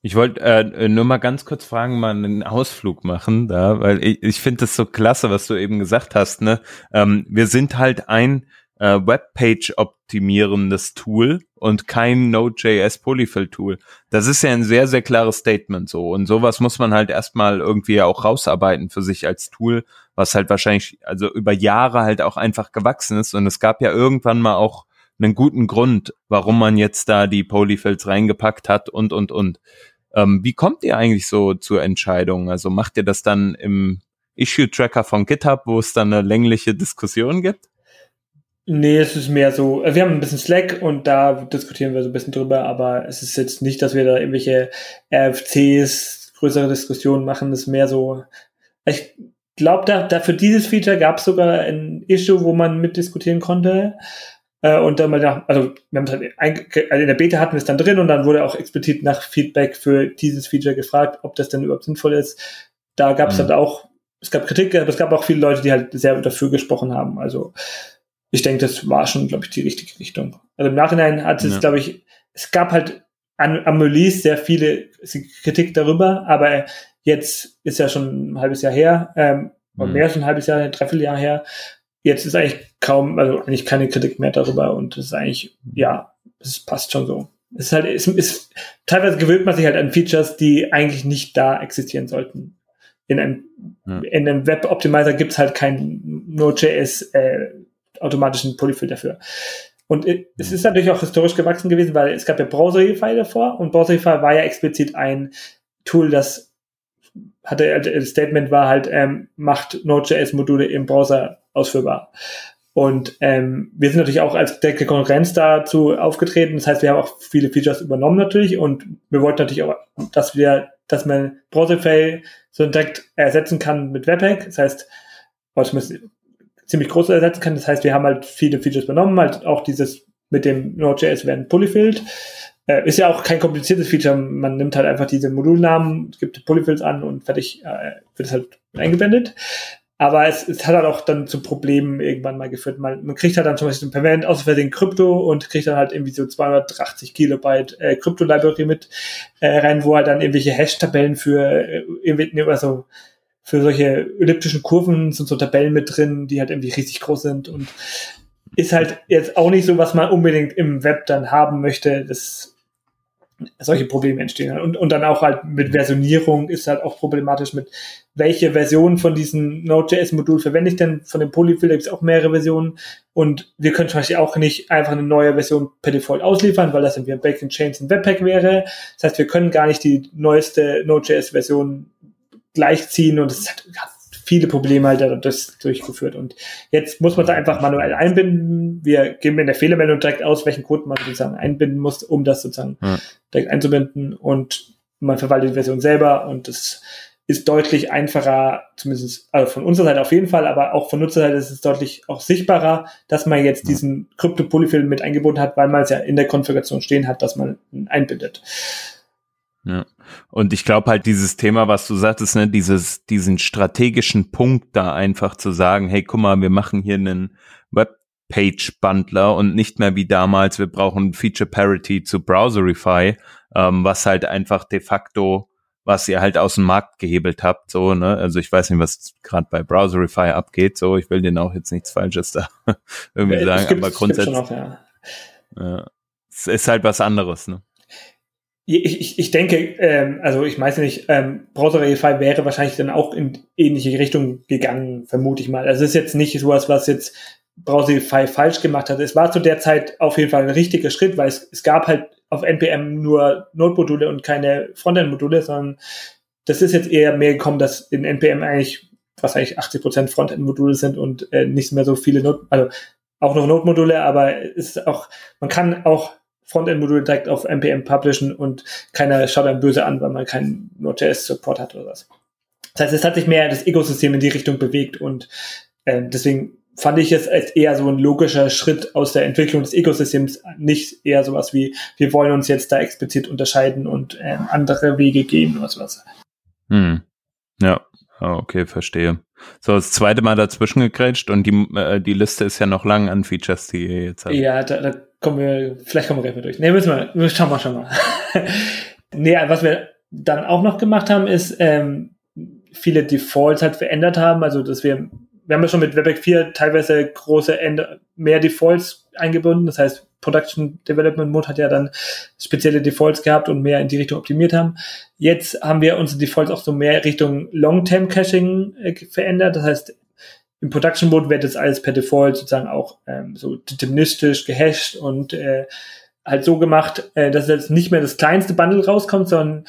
Ich wollte äh, nur mal ganz kurz fragen, mal einen Ausflug machen da, weil ich, ich finde das so klasse, was du eben gesagt hast. Ne, ähm, wir sind halt ein äh, Webpage optimierendes Tool und kein Node.js Polyfill Tool. Das ist ja ein sehr sehr klares Statement so und sowas muss man halt erstmal irgendwie auch rausarbeiten für sich als Tool, was halt wahrscheinlich also über Jahre halt auch einfach gewachsen ist und es gab ja irgendwann mal auch einen guten Grund, warum man jetzt da die Polyfills reingepackt hat und, und, und. Ähm, wie kommt ihr eigentlich so zur Entscheidung? Also macht ihr das dann im Issue-Tracker von GitHub, wo es dann eine längliche Diskussion gibt? Nee, es ist mehr so, äh, wir haben ein bisschen Slack und da diskutieren wir so ein bisschen drüber, aber es ist jetzt nicht, dass wir da irgendwelche RFCs, größere Diskussionen machen, es ist mehr so, ich glaube, da, da für dieses Feature gab es sogar ein Issue, wo man mitdiskutieren konnte, äh, und dann mal nach, also, wir haben halt also in der Beta hatten wir es dann drin und dann wurde auch explizit nach Feedback für dieses Feature gefragt, ob das denn überhaupt sinnvoll ist. Da gab es mhm. halt auch, es gab Kritik, aber es gab auch viele Leute, die halt sehr dafür gesprochen haben. Also ich denke, das war schon, glaube ich, die richtige Richtung. Also im Nachhinein hat es, ja. glaube ich, es gab halt an, am Release sehr viele Kritik darüber, aber jetzt ist ja schon ein halbes Jahr her, ähm, mhm. mehr als ein halbes Jahr, ein Dreivierteljahr her jetzt ist eigentlich kaum, also eigentlich keine Kritik mehr darüber und es ist eigentlich, ja, es passt schon so. Es ist halt, es ist, teilweise gewöhnt man sich halt an Features, die eigentlich nicht da existieren sollten. In einem, ja. in einem Web-Optimizer gibt es halt keinen Node.js äh, automatischen Polyfill dafür. Und es ist natürlich auch historisch gewachsen gewesen, weil es gab ja Browserify davor und Browserify war ja explizit ein Tool, das hatte, das Statement war halt, ähm, macht Node.js-Module im Browser ausführbar. Und ähm, wir sind natürlich auch als direkte Konkurrenz dazu aufgetreten. Das heißt, wir haben auch viele Features übernommen natürlich und wir wollten natürlich auch, dass wir, dass man Browserify so direkt ersetzen kann mit Webpack. Das heißt, oder zumindest ziemlich groß ersetzen kann. Das heißt, wir haben halt viele Features übernommen, halt auch dieses mit dem Node.js werden polyfilled. Äh, ist ja auch kein kompliziertes Feature. Man nimmt halt einfach diese Modulnamen, gibt Polyfills an und fertig äh, wird es halt eingeblendet. Aber es, es hat halt auch dann zu Problemen irgendwann mal geführt. Man, man kriegt halt dann zum Beispiel permanent aus Versehen Krypto und kriegt dann halt irgendwie so 280 Kilobyte äh, Krypto-Library mit äh, rein, wo halt dann irgendwelche Hash-Tabellen für äh, irgendwie, also für solche elliptischen Kurven sind so Tabellen mit drin, die halt irgendwie riesig groß sind und ist halt jetzt auch nicht so, was man unbedingt im Web dann haben möchte, dass solche Probleme entstehen. Und, und dann auch halt mit Versionierung ist halt auch problematisch mit, welche Version von diesem Node.js-Modul verwende ich denn? Von dem Polyfill gibt es auch mehrere Versionen. Und wir können zum Beispiel auch nicht einfach eine neue Version per Default ausliefern, weil das dann wie ein Bacon Chains in Webpack wäre. Das heißt, wir können gar nicht die neueste Node.js-Version gleichziehen und es hat, hat viele Probleme halt das durchgeführt. Und jetzt muss man da einfach manuell einbinden. Wir geben in der Fehlermeldung direkt aus, welchen Code man sozusagen einbinden muss, um das sozusagen ja. direkt einzubinden. Und man verwaltet die Version selber und das ist deutlich einfacher, zumindest also von unserer Seite auf jeden Fall, aber auch von Nutzerseite ist es deutlich auch sichtbarer, dass man jetzt ja. diesen Krypto-Polyfill mit eingebunden hat, weil man es ja in der Konfiguration stehen hat, dass man einbindet. Ja. Und ich glaube halt dieses Thema, was du sagtest, ne, dieses, diesen strategischen Punkt da einfach zu sagen, hey, guck mal, wir machen hier einen Webpage-Bundler und nicht mehr wie damals, wir brauchen Feature Parity zu Browserify, ähm, was halt einfach de facto, was ihr halt aus dem Markt gehebelt habt, so, ne, also ich weiß nicht, was gerade bei Browserify abgeht, so, ich will denen auch jetzt nichts Falsches da irgendwie sagen, aber grundsätzlich, noch, ja. ja, es ist halt was anderes, ne. Ich, ich, ich denke, ähm, also ich weiß nicht, ähm, Browserify wäre wahrscheinlich dann auch in ähnliche Richtung gegangen, vermute ich mal. Also es ist jetzt nicht sowas, was jetzt Browserify falsch gemacht hat. Es war zu der Zeit auf jeden Fall ein richtiger Schritt, weil es, es gab halt auf NPM nur Node-Module und keine Frontend-Module, sondern das ist jetzt eher mehr gekommen, dass in NPM eigentlich, was eigentlich 80% Frontend-Module sind und äh, nicht mehr so viele Node, also auch noch Node-Module, aber ist auch, man kann auch Frontend-Modul direkt auf NPM publishen und keiner schaut einem böse an, weil man keinen Node.js-Support hat oder was. Das heißt, es hat sich mehr das Ökosystem in die Richtung bewegt und äh, deswegen fand ich es als eher so ein logischer Schritt aus der Entwicklung des Ökosystems, nicht eher sowas wie, wir wollen uns jetzt da explizit unterscheiden und äh, andere Wege gehen oder sowas. Hm. Ja, okay, verstehe. So, das zweite Mal dazwischen gegrätscht und die, äh, die Liste ist ja noch lang an Features, die ihr jetzt habt. Ja, da, da kommen wir, vielleicht kommen wir gleich mal durch. Nee, müssen wir, schauen wir, schauen wir. nee, was wir dann auch noch gemacht haben, ist ähm, viele Defaults halt verändert haben. Also, dass wir, wir haben ja schon mit Webpack 4 teilweise große Ende, mehr Defaults eingebunden. Das heißt, Production Development Mode hat ja dann spezielle Defaults gehabt und mehr in die Richtung optimiert haben. Jetzt haben wir unsere Defaults auch so mehr Richtung Long-Term Caching äh, verändert. Das heißt, im Production Mode wird das alles per Default sozusagen auch ähm, so deterministisch gehasht und äh, halt so gemacht, äh, dass jetzt nicht mehr das kleinste Bundle rauskommt, sondern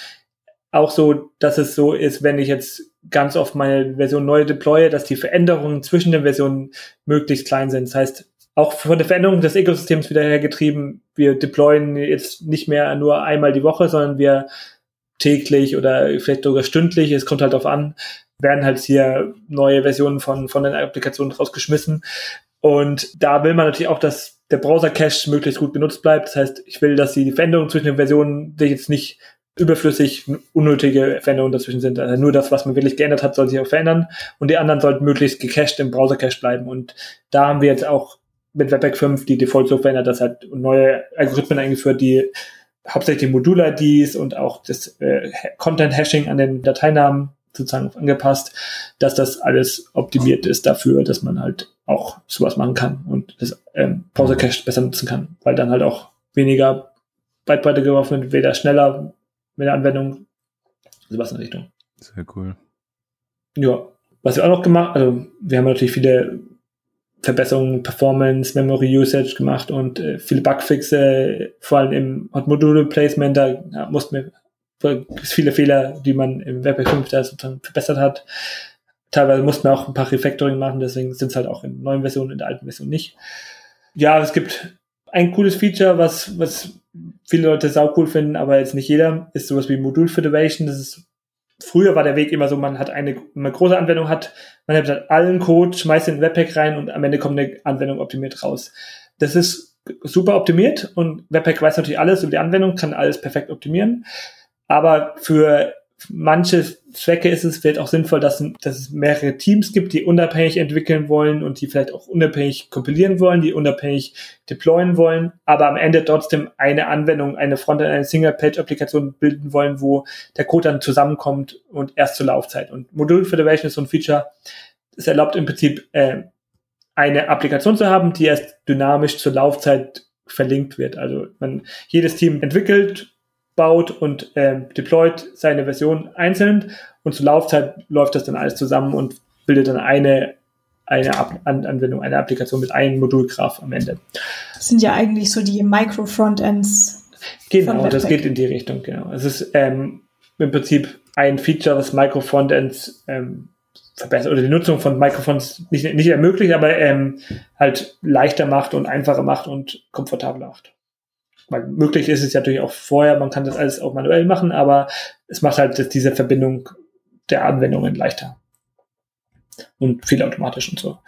auch so, dass es so ist, wenn ich jetzt ganz oft meine Version neu deploye, dass die Veränderungen zwischen den Versionen möglichst klein sind. Das heißt, auch von der Veränderung des Ökosystems wieder hergetrieben, wir deployen jetzt nicht mehr nur einmal die Woche, sondern wir täglich oder vielleicht sogar stündlich, es kommt halt darauf an, werden halt hier neue Versionen von, von den Applikationen rausgeschmissen. Und da will man natürlich auch, dass der Browser-Cache möglichst gut benutzt bleibt. Das heißt, ich will, dass die Veränderungen zwischen den Versionen sich jetzt nicht überflüssig unnötige Veränderungen dazwischen sind. Also nur das, was man wirklich geändert hat, soll sich auch verändern. Und die anderen sollten möglichst gecached im Browser-Cache bleiben. Und da haben wir jetzt auch mit Webpack 5 die Default so verändert, dass halt neue Algorithmen eingeführt, die hauptsächlich die Modul-IDs und auch das äh, Content-Hashing an den Dateinamen sozusagen angepasst, dass das alles optimiert ist dafür, dass man halt auch sowas machen kann und das ähm, Browser Cache besser nutzen kann, weil dann halt auch weniger Byte geworfen wird, weder schneller mit der Anwendung, sowas in der Richtung. Sehr cool. Ja, was wir auch noch gemacht, also wir haben natürlich viele Verbesserungen, Performance, Memory Usage gemacht und äh, viele Bugfixe, vor allem im Hot Module Placement, da ja, mussten wir viele Fehler, die man im Webpack 5 da sozusagen verbessert hat. Teilweise mussten wir auch ein paar Refactoring machen, deswegen sind es halt auch in neuen Versionen, in der alten Version nicht. Ja, es gibt ein cooles Feature, was, was viele Leute sau cool finden, aber jetzt nicht jeder, ist sowas wie Modul Federation. Das ist, früher war der Weg immer so, man hat eine, eine große Anwendung hat, man hat halt allen Code, schmeißt in den Webpack rein und am Ende kommt eine Anwendung optimiert raus. Das ist super optimiert und Webpack weiß natürlich alles über die Anwendung, kann alles perfekt optimieren. Aber für manche Zwecke ist es vielleicht auch sinnvoll, dass, dass es mehrere Teams gibt, die unabhängig entwickeln wollen und die vielleicht auch unabhängig kompilieren wollen, die unabhängig deployen wollen, aber am Ende trotzdem eine Anwendung, eine Frontend, eine Single-Page-Applikation bilden wollen, wo der Code dann zusammenkommt und erst zur Laufzeit. Und Module Federation ist so ein Feature, es erlaubt im Prinzip äh, eine Applikation zu haben, die erst dynamisch zur Laufzeit verlinkt wird. Also man, jedes Team entwickelt baut und äh, deployt seine Version einzeln und zur Laufzeit läuft das dann alles zusammen und bildet dann eine, eine Ab An Anwendung, eine Applikation mit einem Modulgraph am Ende. Das sind ja eigentlich so die Micro-Frontends. Genau, das geht in die Richtung, genau. Es ist ähm, im Prinzip ein Feature, was Micro-Frontends ähm, verbessert oder die Nutzung von Microphones nicht, nicht ermöglicht, aber ähm, halt leichter macht und einfacher macht und komfortabler macht weil möglich ist es natürlich auch vorher, man kann das alles auch manuell machen, aber es macht halt diese Verbindung der Anwendungen leichter. Und viel automatisch und so.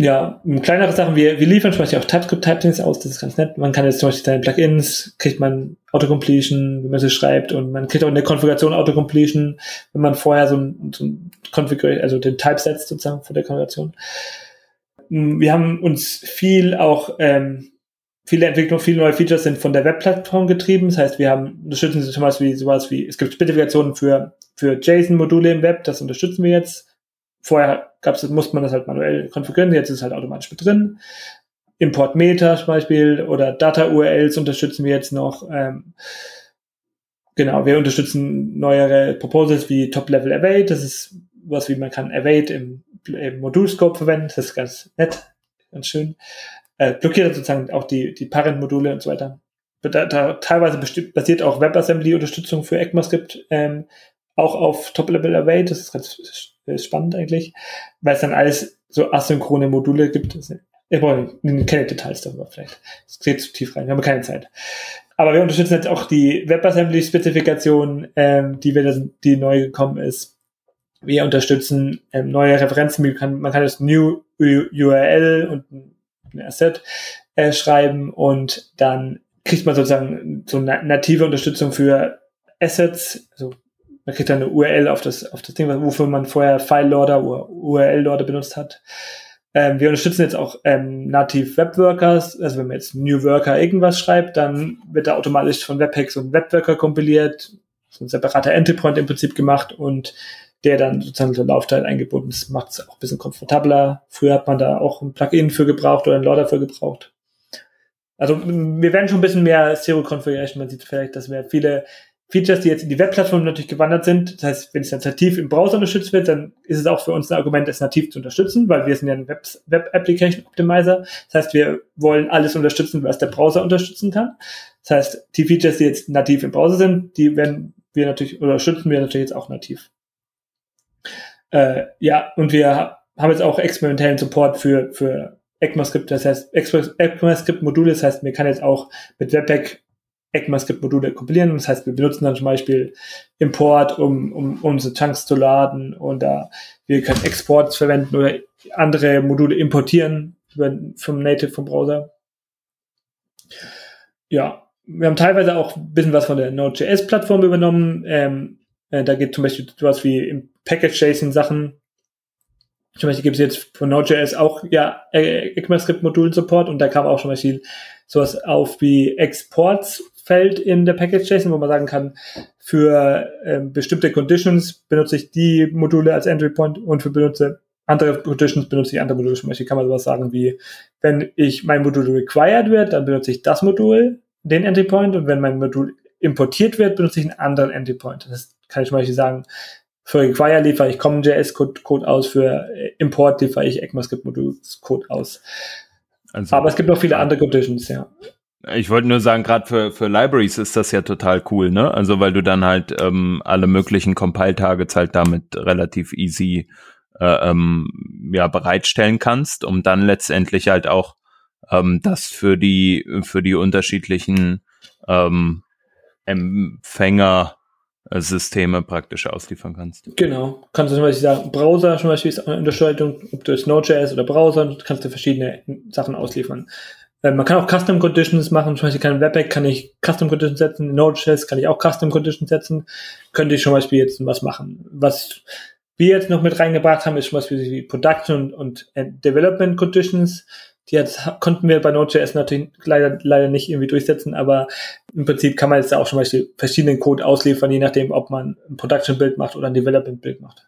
Ja, kleinere Sachen, wir, wir liefern zum Beispiel auch TypeScript-Typings aus, das ist ganz nett. Man kann jetzt zum Beispiel seine Plugins, kriegt man Autocompletion, wie man sie schreibt, und man kriegt auch eine Konfiguration Autocompletion, wenn man vorher so ein, so ein Configuration, also den Type setzt sozusagen vor der Konfiguration. Wir haben uns viel auch ähm, viele Entwicklungen, viele neue Features sind von der Webplattform getrieben. Das heißt, wir haben unterstützen zum Beispiel sowas wie, es gibt Spezifikationen für, für JSON-Module im Web, das unterstützen wir jetzt. Vorher gab's, musste man das halt manuell konfigurieren, jetzt ist es halt automatisch mit drin. Import Meta zum Beispiel oder Data URLs unterstützen wir jetzt noch. Ähm, genau, wir unterstützen neuere Proposals wie Top Level Await. Das ist was wie man kann Await im, im Modulscope verwenden. Das ist ganz nett, ganz schön äh, blockiert sozusagen auch die, die Parent-Module und so weiter. Da, da teilweise basiert auch WebAssembly-Unterstützung für ECMAScript ähm, auch auf Top-Level Array. Das ist ganz spannend eigentlich, weil es dann alles so asynchrone Module gibt. Ich brauche keine Details darüber vielleicht. Das geht zu tief rein. Wir haben keine Zeit. Aber wir unterstützen jetzt auch die WebAssembly-Spezifikation, ähm, die, die neu gekommen ist. Wir unterstützen ähm, neue Referenzen. Man kann, man kann das New URL und ein Asset äh, schreiben und dann kriegt man sozusagen so eine native Unterstützung für Assets, also man kriegt dann eine URL auf das, auf das Ding, wofür man vorher File-Loader oder URL-Loader benutzt hat. Ähm, wir unterstützen jetzt auch ähm, native Webworkers, also wenn man jetzt New Worker irgendwas schreibt, dann wird da automatisch von Webpack so ein Webworker kompiliert, so ein separater Endpoint im Prinzip gemacht und der dann sozusagen zur Laufzeit eingebunden ist, macht es auch ein bisschen komfortabler. Früher hat man da auch ein Plugin für gebraucht oder ein Loader für gebraucht. Also wir werden schon ein bisschen mehr Zero Configuration. Man sieht vielleicht, dass wir viele Features, die jetzt in die Webplattform natürlich gewandert sind. Das heißt, wenn es jetzt nativ im Browser unterstützt wird, dann ist es auch für uns ein Argument, es nativ zu unterstützen, weil wir sind ja ein Web, Web Application Optimizer. Das heißt, wir wollen alles unterstützen, was der Browser unterstützen kann. Das heißt, die Features, die jetzt nativ im Browser sind, die werden wir natürlich oder unterstützen wir natürlich jetzt auch nativ. Äh, ja, und wir haben jetzt auch experimentellen Support für, für ECMAScript, das heißt ECMAScript-Module, das heißt, wir kann jetzt auch mit Webpack ECMAScript-Module kompilieren. Das heißt, wir benutzen dann zum Beispiel Import, um, um unsere Chunks zu laden oder wir können Exports verwenden oder andere Module importieren vom Native, vom Browser. Ja, wir haben teilweise auch ein bisschen was von der Node.js-Plattform übernommen. Ähm, äh, da geht zum Beispiel sowas wie im Package-JSON-Sachen. Zum Beispiel gibt es jetzt von Node.js auch ja äh, ECMAScript-Modulen-Support und da kam auch zum Beispiel sowas auf wie Exports-Feld in der Package.json, wo man sagen kann, für ähm, bestimmte Conditions benutze ich die Module als Entry Point und für benutze andere Conditions benutze ich andere Module. Zum Beispiel kann man sowas sagen wie, wenn ich mein Modul required wird, dann benutze ich das Modul, den Entry Point und wenn mein Modul importiert wird, benutze ich einen anderen Entry Point. Das kann ich zum Beispiel sagen, für Require liefere ich CommonJS-Code aus, für Import liefere ich ECMAScript-Modul-Code aus. Also, Aber es gibt noch viele andere Conditions, ja. Ich wollte nur sagen, gerade für, für Libraries ist das ja total cool, ne? Also weil du dann halt ähm, alle möglichen Compile-Targets halt damit relativ easy äh, ähm, ja, bereitstellen kannst, um dann letztendlich halt auch ähm, das für die, für die unterschiedlichen ähm, Empfänger Systeme praktisch ausliefern kannst. Genau. Kannst du zum Beispiel sagen, Browser zum Beispiel ist eine Unterscheidung, ob du es Node.js oder Browser, kannst du verschiedene Sachen ausliefern. Äh, man kann auch Custom Conditions machen, zum Beispiel kann Webpack kann ich Custom Conditions setzen, Node.js kann ich auch Custom Conditions setzen, könnte ich zum Beispiel jetzt was machen. Was wir jetzt noch mit reingebracht haben, ist zum Beispiel die Production und Development Conditions. Die jetzt konnten wir bei Node.js natürlich leider, leider nicht irgendwie durchsetzen, aber im Prinzip kann man jetzt auch zum Beispiel verschiedenen Code ausliefern, je nachdem, ob man ein Production-Bild macht oder ein Development-Bild macht.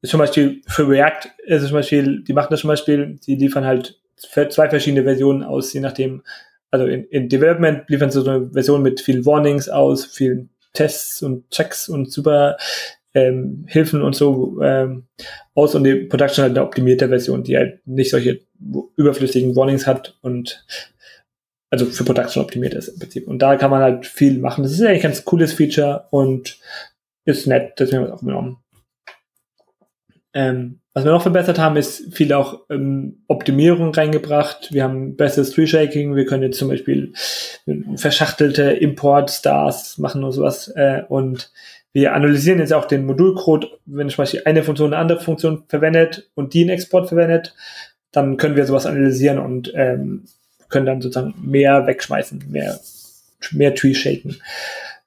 Ist zum Beispiel für React, ist zum Beispiel, die machen das zum Beispiel, die liefern halt zwei verschiedene Versionen aus, je nachdem, also in, in Development liefern sie so eine Version mit vielen Warnings aus, vielen Tests und Checks und super ähm, Hilfen und so ähm, aus und die Production halt eine optimierte Version, die halt nicht solche überflüssigen Warnings hat und also für Production optimiert ist im Prinzip. Und da kann man halt viel machen. Das ist eigentlich ein ganz cooles Feature und ist nett, deswegen haben wir es auch genommen. Ähm, was wir noch verbessert haben, ist viel auch ähm, Optimierung reingebracht. Wir haben besseres Tree-Shaking. Wir können jetzt zum Beispiel verschachtelte Import-Stars machen oder sowas. Äh, und wir analysieren jetzt auch den Modulcode, wenn zum Beispiel eine Funktion eine andere Funktion verwendet und die einen Export verwendet, dann können wir sowas analysieren und ähm, können dann sozusagen mehr wegschmeißen, mehr, mehr Tree shaken.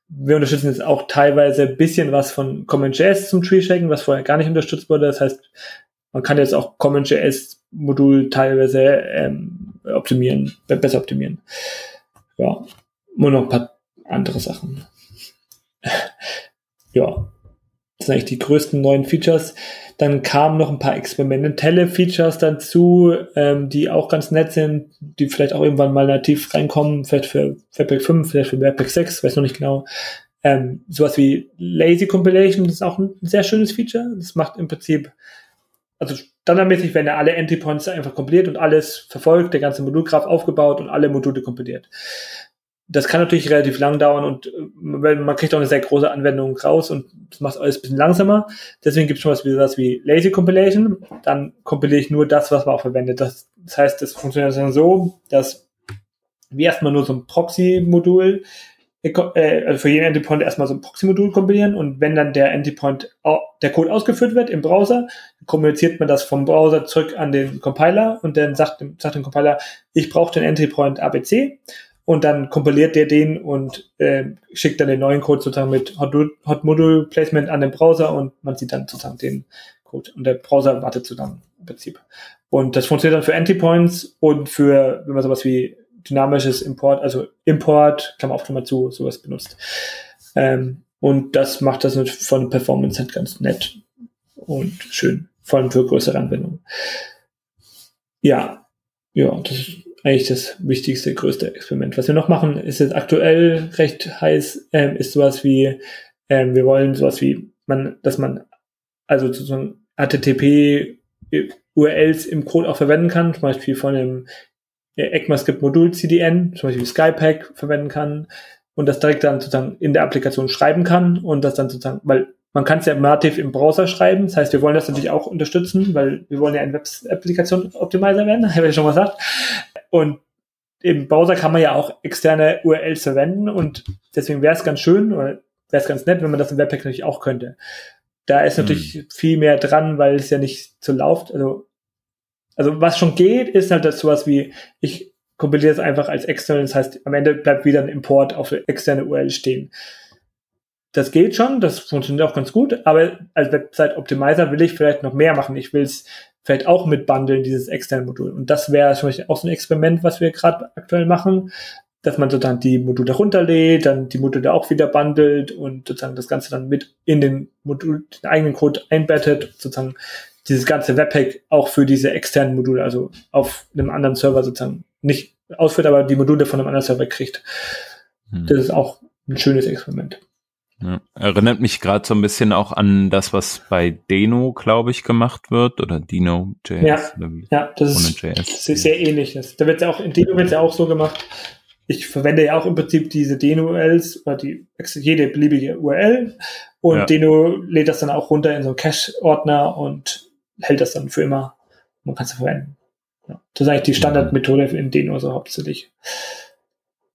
Wir unterstützen jetzt auch teilweise ein bisschen was von CommonJS zum Tree shaken, was vorher gar nicht unterstützt wurde. Das heißt, man kann jetzt auch CommonJS Modul teilweise ähm, optimieren, besser optimieren. Ja, nur noch ein paar andere Sachen ja, das sind eigentlich die größten neuen Features. Dann kamen noch ein paar experimentelle Features dazu, ähm, die auch ganz nett sind, die vielleicht auch irgendwann mal nativ reinkommen, vielleicht für Webpack 5, vielleicht für Webpack 6, weiß noch nicht genau. Ähm, sowas wie Lazy Compilation, das ist auch ein sehr schönes Feature. Das macht im Prinzip, also standardmäßig werden ja alle Entry Points einfach kompiliert und alles verfolgt, der ganze Modulgraph aufgebaut und alle Module kompiliert das kann natürlich relativ lang dauern und äh, man kriegt auch eine sehr große Anwendung raus und das macht alles ein bisschen langsamer. Deswegen gibt es schon was wie, was wie Lazy Compilation. Dann kompiliere ich nur das, was man auch verwendet. Das, das heißt, es funktioniert dann so, dass wir erstmal nur so ein Proxy-Modul, äh, also für jeden Endpoint erstmal so ein Proxy-Modul kompilieren und wenn dann der Endpoint, der Code ausgeführt wird im Browser, kommuniziert man das vom Browser zurück an den Compiler und dann sagt, sagt der Compiler, ich brauche den Endpoint ABC und dann kompiliert der den und äh, schickt dann den neuen Code sozusagen mit Hot, Hot Module Placement an den Browser und man sieht dann sozusagen den Code und der Browser wartet sozusagen im Prinzip. Und das funktioniert dann für Endpoints und für, wenn man sowas wie dynamisches Import, also Import, Klammer auf, Klammer zu, sowas benutzt. Ähm, und das macht das von Performance halt ganz nett und schön, vor allem für größere Anwendungen. Ja, ja, das ist eigentlich das wichtigste, größte Experiment. Was wir noch machen, ist jetzt aktuell recht heiß, ähm, ist sowas wie, ähm, wir wollen sowas wie, man, dass man also sozusagen HTTP URLs im Code auch verwenden kann, zum Beispiel von dem ECMAScript Modul CDN, zum Beispiel Skypack verwenden kann und das direkt dann sozusagen in der Applikation schreiben kann und das dann sozusagen, weil man kann es ja nativ im Browser schreiben. Das heißt, wir wollen das natürlich auch unterstützen, weil wir wollen ja ein Web-Applikation-Optimizer werden, habe ich schon mal gesagt. Und im Browser kann man ja auch externe URLs verwenden und deswegen wäre es ganz schön oder wäre es ganz nett, wenn man das im Webpack natürlich auch könnte. Da ist natürlich hm. viel mehr dran, weil es ja nicht so läuft. Also, also was schon geht, ist halt das sowas wie, ich kompiliere es einfach als extern, das heißt, am Ende bleibt wieder ein Import auf externe URL stehen. Das geht schon, das funktioniert auch ganz gut, aber als Website Optimizer will ich vielleicht noch mehr machen. Ich will es vielleicht auch mit bundeln, dieses externe Modul. Und das wäre zum Beispiel auch so ein Experiment, was wir gerade aktuell machen, dass man sozusagen die Module runterlädt, dann die Module auch wieder bundelt und sozusagen das Ganze dann mit in den Modul, den eigenen Code einbettet, sozusagen dieses ganze Webpack auch für diese externen Module, also auf einem anderen Server sozusagen nicht ausführt, aber die Module von einem anderen Server kriegt. Hm. Das ist auch ein schönes Experiment. Ja. Erinnert mich gerade so ein bisschen auch an das, was bei Deno, glaube ich, gemacht wird oder Dino.js. Ja, ja das, ist, JS. das ist sehr ähnlich. Da wird ja auch in Deno wird ja auch so gemacht. Ich verwende ja auch im Prinzip diese Deno-URLs oder die jede beliebige URL und ja. Deno lädt das dann auch runter in so einen Cache-Ordner und hält das dann für immer. Man kann es verwenden. Ja. Das ist eigentlich die Standardmethode in Deno so hauptsächlich.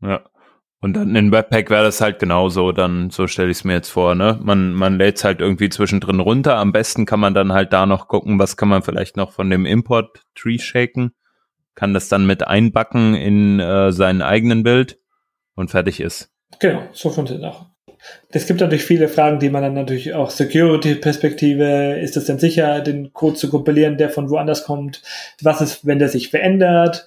Ja. Und dann in Webpack wäre das halt genauso, dann so stelle ich es mir jetzt vor, ne? Man, man lädt es halt irgendwie zwischendrin runter. Am besten kann man dann halt da noch gucken, was kann man vielleicht noch von dem Import-Tree shaken, kann das dann mit einbacken in äh, seinen eigenen Bild und fertig ist. Genau, so funktioniert auch. Es gibt natürlich viele Fragen, die man dann natürlich auch Security-Perspektive, ist es denn sicher, den Code zu kompilieren, der von woanders kommt? Was ist, wenn der sich verändert?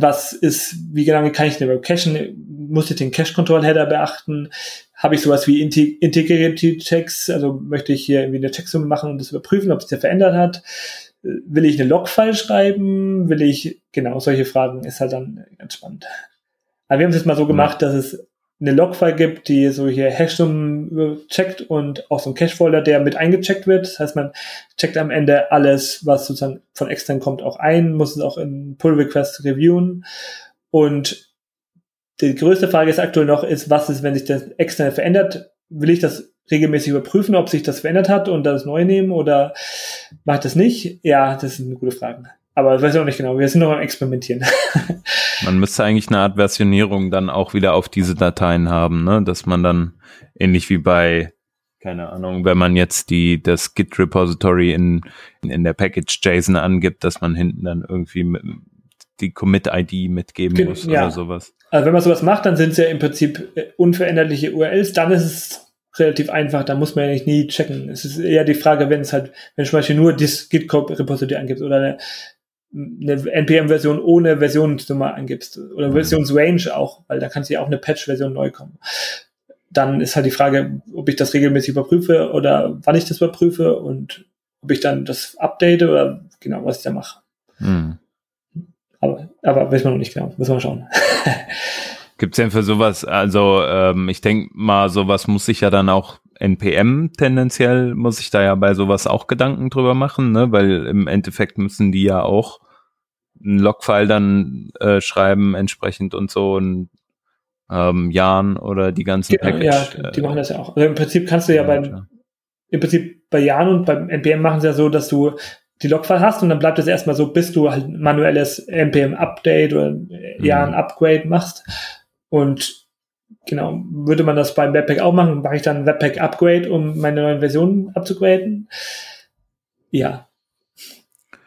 Was ist, wie lange kann ich denn überhaupt cachen? Muss ich den Cache-Control-Header beachten? Habe ich sowas wie Integrity-Checks? Also möchte ich hier irgendwie eine Checksumme machen und das überprüfen, ob sich der verändert hat? Will ich eine Log-File schreiben? Will ich, genau, solche Fragen ist halt dann ganz spannend. Aber wir haben es jetzt mal so gemacht, dass es eine Logfile gibt, die so hier Hashnummer checkt und auch so ein Cache-Folder, der mit eingecheckt wird. Das heißt, man checkt am Ende alles, was sozusagen von extern kommt, auch ein, muss es auch in Pull-Request reviewen. Und die größte Frage ist aktuell noch, ist, was ist, wenn sich das externe verändert? Will ich das regelmäßig überprüfen, ob sich das verändert hat und das neu nehmen oder mache ich das nicht? Ja, das eine gute Frage. Aber ich weiß auch nicht genau. Wir sind noch am Experimentieren. man müsste eigentlich eine Art Versionierung dann auch wieder auf diese Dateien haben, ne? Dass man dann ähnlich wie bei, keine Ahnung, wenn man jetzt die, das Git Repository in, in der Package JSON angibt, dass man hinten dann irgendwie mit, die Commit-ID mitgeben muss ja. oder sowas. Also wenn man sowas macht, dann sind es ja im Prinzip äh, unveränderliche URLs, dann ist es relativ einfach, da muss man ja nicht nie checken. Es ist eher die Frage, wenn es halt, wenn zum Beispiel nur das Git-Repository angibst oder eine, eine NPM-Version ohne Versionsnummer angibst oder mhm. Versionsrange auch, weil da kannst du ja auch eine Patch-Version neu kommen. Dann ist halt die Frage, ob ich das regelmäßig überprüfe oder wann ich das überprüfe und ob ich dann das update oder genau, was ich da mache. Mhm. Aber, aber wissen wir noch nicht genau, müssen wir schauen. Gibt's denn für sowas, also ähm, ich denke mal, sowas muss sich ja dann auch NPM tendenziell, muss ich da ja bei sowas auch Gedanken drüber machen, ne? weil im Endeffekt müssen die ja auch ein Logfile dann äh, schreiben entsprechend und so und ähm, Jan oder die ganzen genau, Package. Ja, die machen das ja auch. Also im Prinzip kannst du ja beim, im Prinzip bei Jan und beim NPM machen sie ja so, dass du die Logfile hast und dann bleibt es erstmal so, bis du halt manuelles NPM Update oder Jan mhm. Upgrade machst. Und genau, würde man das beim Webpack auch machen, mache ich dann Webpack Upgrade, um meine neuen Versionen abzugraden? Ja.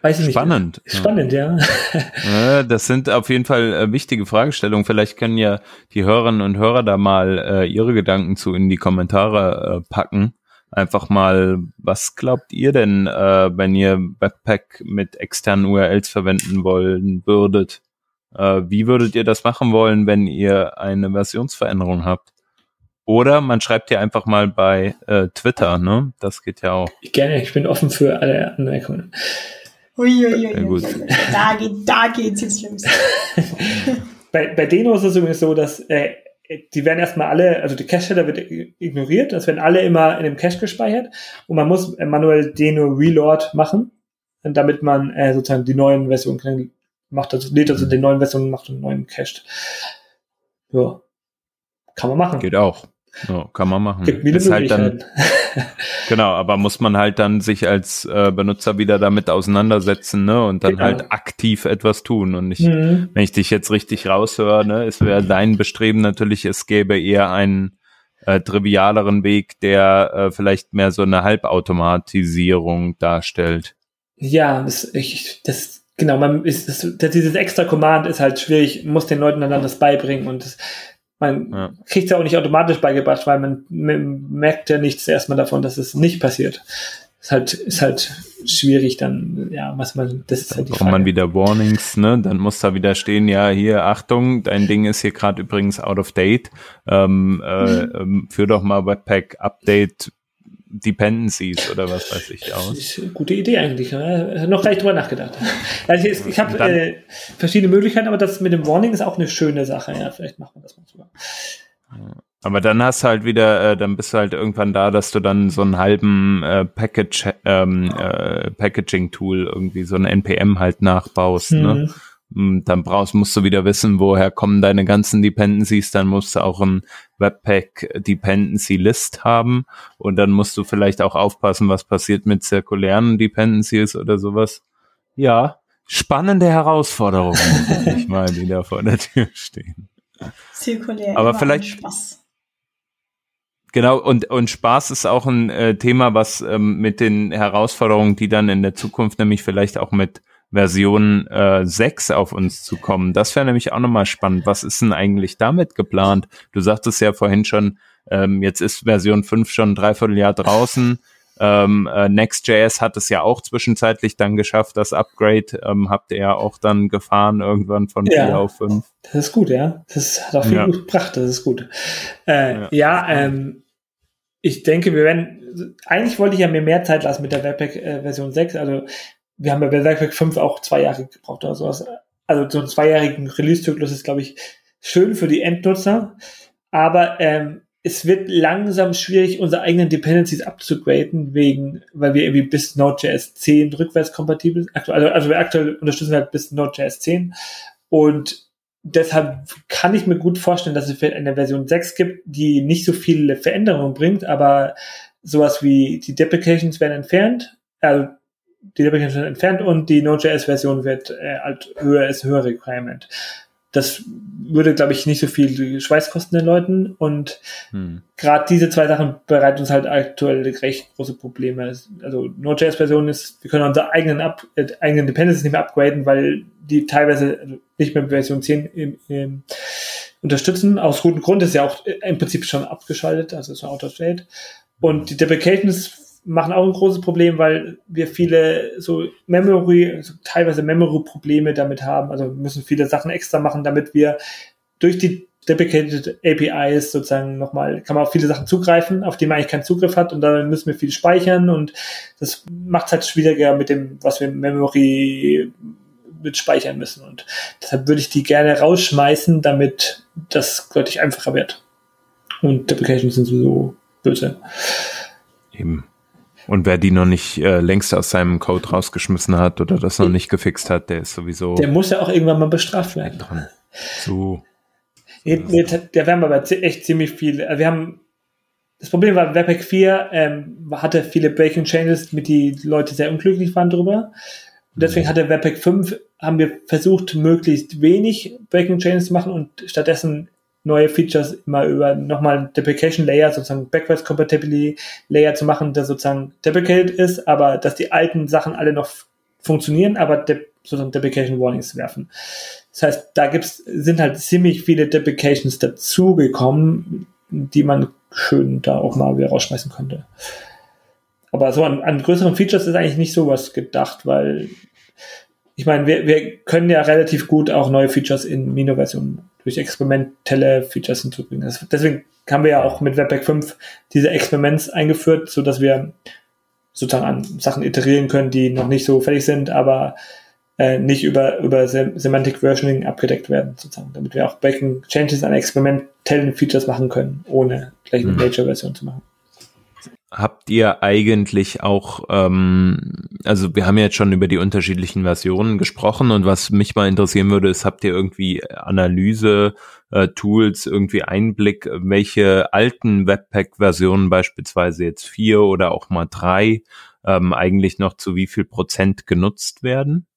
Weiß ich Spannend. Nicht. Spannend, ja. ja. Das sind auf jeden Fall äh, wichtige Fragestellungen. Vielleicht können ja die Hörerinnen und Hörer da mal äh, ihre Gedanken zu in die Kommentare äh, packen. Einfach mal, was glaubt ihr denn, äh, wenn ihr Webpack mit externen URLs verwenden wollen würdet? Äh, wie würdet ihr das machen wollen, wenn ihr eine Versionsveränderung habt? Oder man schreibt ja einfach mal bei äh, Twitter, ne? Das geht ja auch. Gerne, ich bin offen für alle Anmerkungen. Uiuiui. Ja, gut. Da, geht, da geht's jetzt los. bei, bei Deno ist es übrigens so, dass äh, die werden erstmal alle, also die Cache-Header wird ignoriert, das werden alle immer in dem Cache gespeichert und man muss manuell Deno Reload machen, damit man äh, sozusagen die neuen Versionen macht das, lädt also den neuen Version, macht einen neuen Cache. Ja. Kann man machen. Geht auch. Ja, kann man machen. Gibt viele halt dann, genau, aber muss man halt dann sich als äh, Benutzer wieder damit auseinandersetzen, ne? Und dann genau. halt aktiv etwas tun. Und nicht, mhm. wenn ich dich jetzt richtig raushöre, ne, es wäre dein Bestreben natürlich, es gäbe eher einen äh, trivialeren Weg, der äh, vielleicht mehr so eine Halbautomatisierung darstellt. Ja, das, ich, das genau, man ist, das, dieses extra Command ist halt schwierig, muss den Leuten dann das beibringen und das, man ja. kriegt es ja auch nicht automatisch beigebracht, weil man, merkt ja nichts erstmal davon, dass es nicht passiert. Ist halt, ist halt schwierig dann, ja, was man, das ist halt die Frage. man wieder Warnings, ne? Dann muss da wieder stehen, ja, hier, Achtung, dein Ding ist hier gerade übrigens out of date. Ähm, äh, mhm. führ doch mal Webpack Update Dependencies oder was weiß ich aus. Das ist eine gute Idee eigentlich. Ne? Noch gleich drüber nachgedacht. Also ich, ich habe äh, verschiedene Möglichkeiten, aber das mit dem Warning ist auch eine schöne Sache. Ja, vielleicht machen wir das mal sogar. Aber dann hast du halt wieder, äh, dann bist du halt irgendwann da, dass du dann so einen halben äh, Package, ähm, äh, Packaging-Tool irgendwie so ein NPM halt nachbaust. Ne? Mhm. Ne? Dann brauchst, musst du wieder wissen, woher kommen deine ganzen Dependencies. Dann musst du auch ein Webpack Dependency List haben und dann musst du vielleicht auch aufpassen, was passiert mit zirkulären Dependencies oder sowas. Ja, spannende Herausforderungen, ich mal, die da vor der Tür stehen. Zirkulär. Aber vielleicht Spaß. Genau, und, und Spaß ist auch ein äh, Thema, was ähm, mit den Herausforderungen, die dann in der Zukunft nämlich vielleicht auch mit Version äh, 6 auf uns zu kommen. Das wäre nämlich auch nochmal spannend. Was ist denn eigentlich damit geplant? Du sagtest ja vorhin schon, ähm, jetzt ist Version 5 schon ein Dreivierteljahr draußen. Ähm, äh, Next.js hat es ja auch zwischenzeitlich dann geschafft, das Upgrade ähm, habt ihr ja auch dann gefahren, irgendwann von ja, 4 auf 5. Das ist gut, ja. Das hat auch viel ja. gut gebracht, das ist gut. Äh, ja, ja ähm, ich denke, wir werden, eigentlich wollte ich ja mir mehr Zeit lassen mit der Webpack äh, Version 6, also wir haben ja bei Webpack 5 auch zwei Jahre gebraucht oder sowas. Also so einen zweijährigen Release-Zyklus ist, glaube ich, schön für die Endnutzer, aber ähm, es wird langsam schwierig, unsere eigenen Dependencies abzugraden, wegen, weil wir irgendwie bis Node.js 10 rückwärts kompatibel sind. Also, also wir aktuell unterstützen halt bis Node.js 10 und deshalb kann ich mir gut vorstellen, dass es eine Version 6 gibt, die nicht so viele Veränderungen bringt, aber sowas wie die Deprecations werden entfernt, also die Deprecations werden entfernt und die Node.js-Version wird äh, halt höher, ist höher Requirement. Das würde, glaube ich, nicht so viel Schweiß kosten den Leuten. Und hm. gerade diese zwei Sachen bereiten uns halt aktuell recht große Probleme. Also Node.js-Version ist, wir können unsere eigenen, Up, äh, eigenen Dependencies nicht mehr upgraden, weil die teilweise nicht mehr Version 10 im, im, unterstützen. Aus gutem Grund ist ja auch im Prinzip schon abgeschaltet, also ist ein Auto-State. Und die Deprecations machen auch ein großes Problem, weil wir viele so Memory, also teilweise Memory-Probleme damit haben. Also müssen viele Sachen extra machen, damit wir durch die Deprecated APIs sozusagen nochmal, kann man auf viele Sachen zugreifen, auf die man eigentlich keinen Zugriff hat und dann müssen wir viel speichern und das macht es halt schwieriger mit dem, was wir Memory mit speichern müssen und deshalb würde ich die gerne rausschmeißen, damit das deutlich einfacher wird. Und Deprecations sind sowieso böse. Eben. Und wer die noch nicht äh, längst aus seinem Code rausgeschmissen hat oder das noch nicht gefixt hat, der ist sowieso. Der muss ja auch irgendwann mal bestraft werden. Dran. So. Nee, nee, der werden aber echt ziemlich viel. Also wir haben das Problem war, Webpack 4 ähm, hatte viele Breaking Changes, mit die Leute sehr unglücklich waren drüber. Und deswegen mhm. hatte Webpack 5, haben wir versucht, möglichst wenig Breaking Changes zu machen und stattdessen neue Features immer über nochmal Deprecation Layer, sozusagen Backwards Compatibility Layer zu machen, der sozusagen deprecated ist, aber dass die alten Sachen alle noch funktionieren, aber de sozusagen Deprecation Warnings werfen. Das heißt, da gibt's, sind halt ziemlich viele Deprecations dazugekommen, die man schön da auch mal wieder rausschmeißen könnte. Aber so an, an größeren Features ist eigentlich nicht sowas gedacht, weil ich meine, wir, wir können ja relativ gut auch neue Features in Mino-Versionen durch experimentelle Features hinzubringen. Das, deswegen haben wir ja auch mit Webpack 5 diese Experiments eingeführt, so dass wir sozusagen an Sachen iterieren können, die noch nicht so fertig sind, aber äh, nicht über, über Semantic Versioning abgedeckt werden, sozusagen, damit wir auch Breaking Changes an experimentellen Features machen können, ohne gleich eine mhm. Major-Version zu machen habt ihr eigentlich auch, ähm, also wir haben jetzt schon über die unterschiedlichen Versionen gesprochen und was mich mal interessieren würde, ist, habt ihr irgendwie Analyse-Tools, äh, irgendwie Einblick, welche alten Webpack-Versionen beispielsweise jetzt vier oder auch mal drei ähm, eigentlich noch zu wie viel Prozent genutzt werden?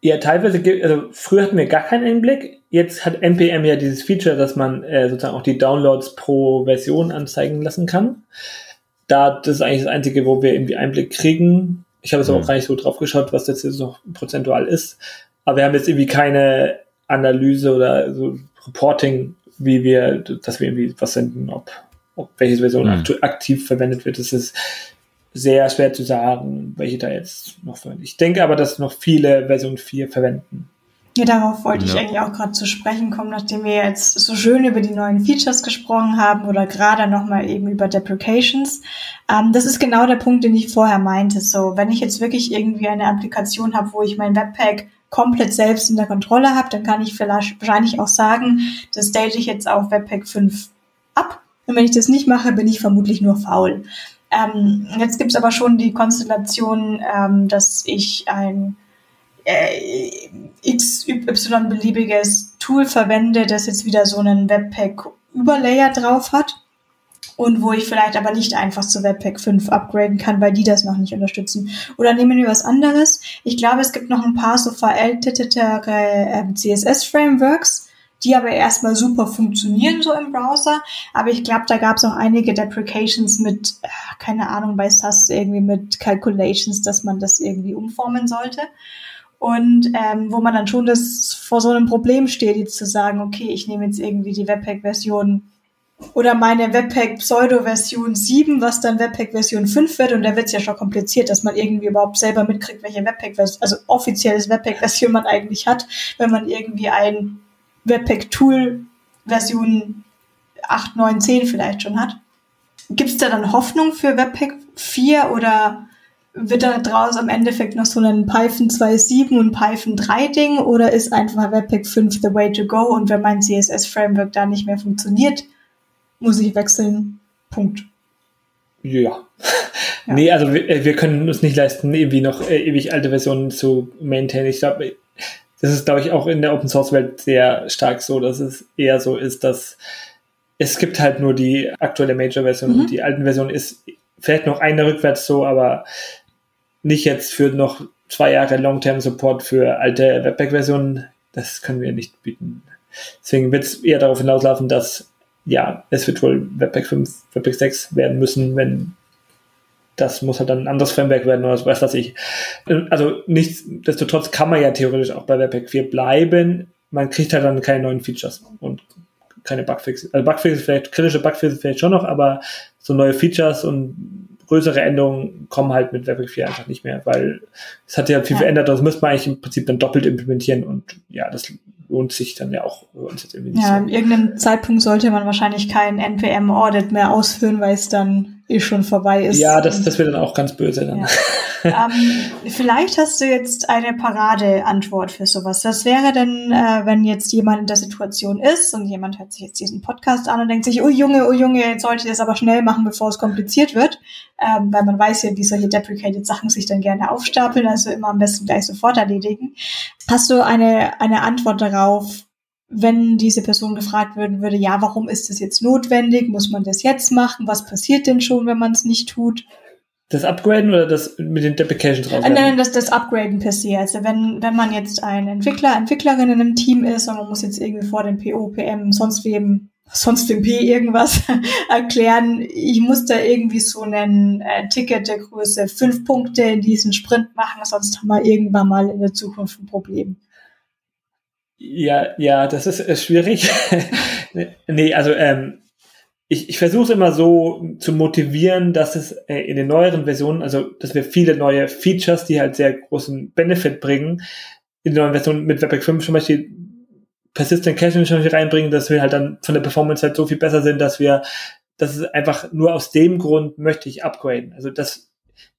Ja, teilweise, also früher hatten wir gar keinen Einblick. Jetzt hat NPM ja dieses Feature, dass man äh, sozusagen auch die Downloads pro Version anzeigen lassen kann. Da, das ist eigentlich das Einzige, wo wir irgendwie Einblick kriegen. Ich habe jetzt mhm. auch gar nicht so drauf geschaut, was das jetzt noch prozentual ist. Aber wir haben jetzt irgendwie keine Analyse oder so Reporting, wie wir, dass wir irgendwie was senden, ob, ob welche Version mhm. aktiv verwendet wird. Das ist sehr schwer zu sagen, welche da jetzt noch verwenden. Ich denke aber, dass noch viele Version 4 verwenden. Ja, darauf wollte ja. ich eigentlich auch gerade zu sprechen kommen, nachdem wir jetzt so schön über die neuen Features gesprochen haben oder gerade nochmal eben über Deprecations. Ähm, das ist genau der Punkt, den ich vorher meinte. So, wenn ich jetzt wirklich irgendwie eine Applikation habe, wo ich mein Webpack komplett selbst in der Kontrolle habe, dann kann ich vielleicht wahrscheinlich auch sagen, das date ich jetzt auf Webpack 5 Und wenn ich das nicht mache, bin ich vermutlich nur faul. Ähm, jetzt gibt's aber schon die Konstellation, ähm, dass ich ein äh, XY-beliebiges Tool verwende, das jetzt wieder so einen Webpack-Überlayer drauf hat und wo ich vielleicht aber nicht einfach zu Webpack 5 upgraden kann, weil die das noch nicht unterstützen. Oder nehmen wir was anderes. Ich glaube, es gibt noch ein paar so verältetere äh, CSS-Frameworks, die aber erstmal super funktionieren so im Browser. Aber ich glaube, da gab es auch einige Deprecations mit, äh, keine Ahnung, bei SAS irgendwie mit Calculations, dass man das irgendwie umformen sollte. Und ähm, wo man dann schon das vor so einem Problem steht, jetzt zu sagen, okay, ich nehme jetzt irgendwie die Webpack-Version oder meine Webpack Pseudo-Version 7, was dann Webpack Version 5 wird. Und da wird es ja schon kompliziert, dass man irgendwie überhaupt selber mitkriegt, welche Webpack-Version, also offizielles Webpack-Version man eigentlich hat, wenn man irgendwie ein Webpack-Tool Version 8, 9, 10 vielleicht schon hat. Gibt es da dann Hoffnung für Webpack 4 oder wird da draus am Endeffekt noch so ein Python 2.7 und Python 3 Ding oder ist einfach Webpack 5 the way to go und wenn mein CSS Framework da nicht mehr funktioniert, muss ich wechseln. Punkt. Ja. ja. Nee, also wir, äh, wir, können uns nicht leisten, irgendwie noch äh, ewig alte Versionen zu maintainen. Ich glaube, das ist, glaube ich, auch in der Open Source Welt sehr stark so, dass es eher so ist, dass es gibt halt nur die aktuelle Major-Version mhm. und die alten Version ist vielleicht noch eine rückwärts so, aber nicht jetzt für noch zwei Jahre Long-Term-Support für alte Webpack-Versionen. Das können wir nicht bieten. Deswegen wird es eher darauf hinauslaufen, dass ja, es wird wohl Webpack 5, Webpack 6 werden müssen, wenn das muss halt dann ein anderes Framework werden oder was weiß ich. Also nichtsdestotrotz kann man ja theoretisch auch bei Webpack 4 bleiben. Man kriegt halt dann keine neuen Features und keine Bugfixes. Also Bugfixes vielleicht, kritische Bugfixes vielleicht schon noch, aber so neue Features und größere Änderungen kommen halt mit Webpack 4 einfach nicht mehr, weil es hat ja viel ja. verändert. Das müsste man eigentlich im Prinzip dann doppelt implementieren und ja, das lohnt sich dann ja auch uns jetzt irgendwie nicht. Ja, so. in irgendeinem Zeitpunkt sollte man wahrscheinlich kein NPM-Audit mehr ausführen, weil es dann eh schon vorbei ist. Ja, das, das wird dann auch ganz böse dann. Ja. ähm, vielleicht hast du jetzt eine Paradeantwort für sowas. Was wäre denn, äh, wenn jetzt jemand in der Situation ist und jemand hört sich jetzt diesen Podcast an und denkt sich, oh Junge, oh Junge, jetzt sollte ich das aber schnell machen, bevor es kompliziert wird. Ähm, weil man weiß ja, wie solche deprecated Sachen sich dann gerne aufstapeln, also immer am besten gleich sofort erledigen. Hast du eine, eine Antwort darauf, wenn diese Person gefragt würden würde, ja, warum ist das jetzt notwendig? Muss man das jetzt machen? Was passiert denn schon, wenn man es nicht tut? Das Upgraden oder das mit den Deprecations raus? Nein, nein, das, das Upgraden per se. Also wenn, wenn man jetzt ein Entwickler, Entwicklerin in einem Team ist und man muss jetzt irgendwie vor dem PO, PM, sonst wem, sonst dem P irgendwas erklären, ich muss da irgendwie so einen äh, Ticket der Größe fünf Punkte in diesen Sprint machen, sonst haben wir irgendwann mal in der Zukunft ein Problem. Ja, ja, das ist äh, schwierig. nee, also ähm, ich, ich versuche immer so zu motivieren, dass es äh, in den neueren Versionen, also dass wir viele neue Features, die halt sehr großen Benefit bringen, in den neuen Versionen mit Webpack 5 zum Beispiel Persistent Caching zum reinbringen, dass wir halt dann von der Performance halt so viel besser sind, dass wir, dass es einfach nur aus dem Grund möchte ich upgraden. Also das,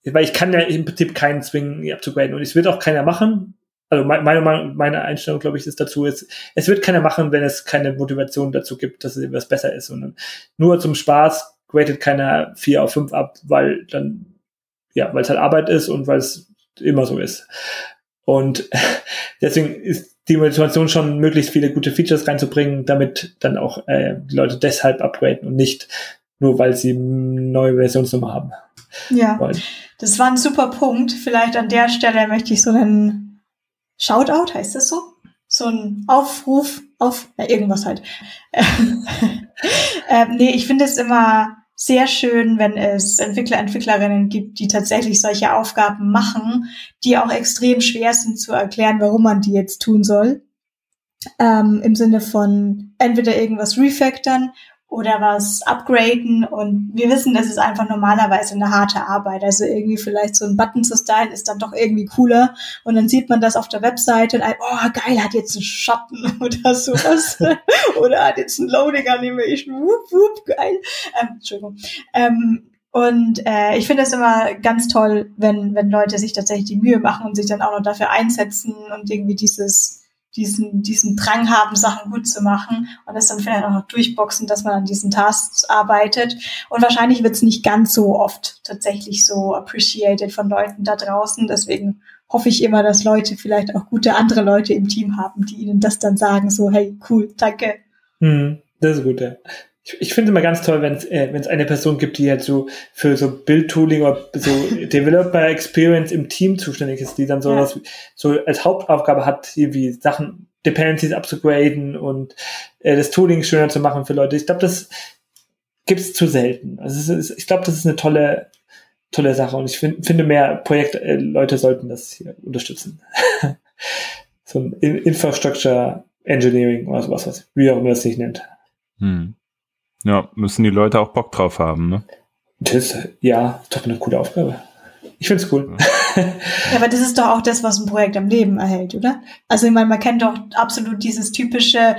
weil ich kann ja im Prinzip keinen zwingen, abzugraden und es wird auch keiner machen, also meine, meine Einstellung, glaube ich, ist dazu, ist, es wird keiner machen, wenn es keine Motivation dazu gibt, dass es etwas besser ist. Und nur zum Spaß gradet keiner vier auf fünf ab, weil dann, ja, weil es halt Arbeit ist und weil es immer so ist. Und deswegen ist die Motivation schon, möglichst viele gute Features reinzubringen, damit dann auch äh, die Leute deshalb upgraden und nicht nur, weil sie neue Versionsnummer haben. Ja, wollen. das war ein super Punkt. Vielleicht an der Stelle möchte ich so einen Shoutout, heißt das so? So ein Aufruf auf ja, irgendwas halt. ähm, nee, ich finde es immer sehr schön, wenn es Entwickler, Entwicklerinnen gibt, die tatsächlich solche Aufgaben machen, die auch extrem schwer sind zu erklären, warum man die jetzt tun soll. Ähm, Im Sinne von entweder irgendwas refactoren oder was upgraden und wir wissen, das ist einfach normalerweise eine harte Arbeit. Also irgendwie vielleicht so ein Button zu stylen ist dann doch irgendwie cooler und dann sieht man das auf der Webseite und oh geil, hat jetzt einen Schatten oder sowas oder hat jetzt ein Loading Animation, whoop, whoop, geil. Ähm, Entschuldigung. Ähm, und äh, ich finde es immer ganz toll, wenn, wenn Leute sich tatsächlich die Mühe machen und sich dann auch noch dafür einsetzen und irgendwie dieses diesen, diesen Drang haben, Sachen gut zu machen und das dann vielleicht auch noch durchboxen, dass man an diesen Tasks arbeitet. Und wahrscheinlich wird es nicht ganz so oft tatsächlich so appreciated von Leuten da draußen. Deswegen hoffe ich immer, dass Leute vielleicht auch gute andere Leute im Team haben, die ihnen das dann sagen, so, hey, cool, danke. Hm, das ist gut, ja. Ich, ich finde es immer ganz toll, wenn es äh, wenn's eine Person gibt, die halt so für so Bildtooling oder so Developer Experience im Team zuständig ist, die dann so, ja. was, so als Hauptaufgabe hat, irgendwie Sachen, Dependencies abzugraden und äh, das Tooling schöner zu machen für Leute. Ich glaube, das gibt es zu selten. Also ist, ich glaube, das ist eine tolle, tolle Sache und ich find, finde mehr Projektleute äh, sollten das hier unterstützen. so ein Infrastructure Engineering oder sowas, was, wie auch immer das sich nennt. Hm. Ja, müssen die Leute auch Bock drauf haben, ne? Das, ja, ist doch eine coole Aufgabe. Ich find's cool. Ja. ja, aber das ist doch auch das, was ein Projekt am Leben erhält, oder? Also ich meine, man kennt doch absolut dieses typische,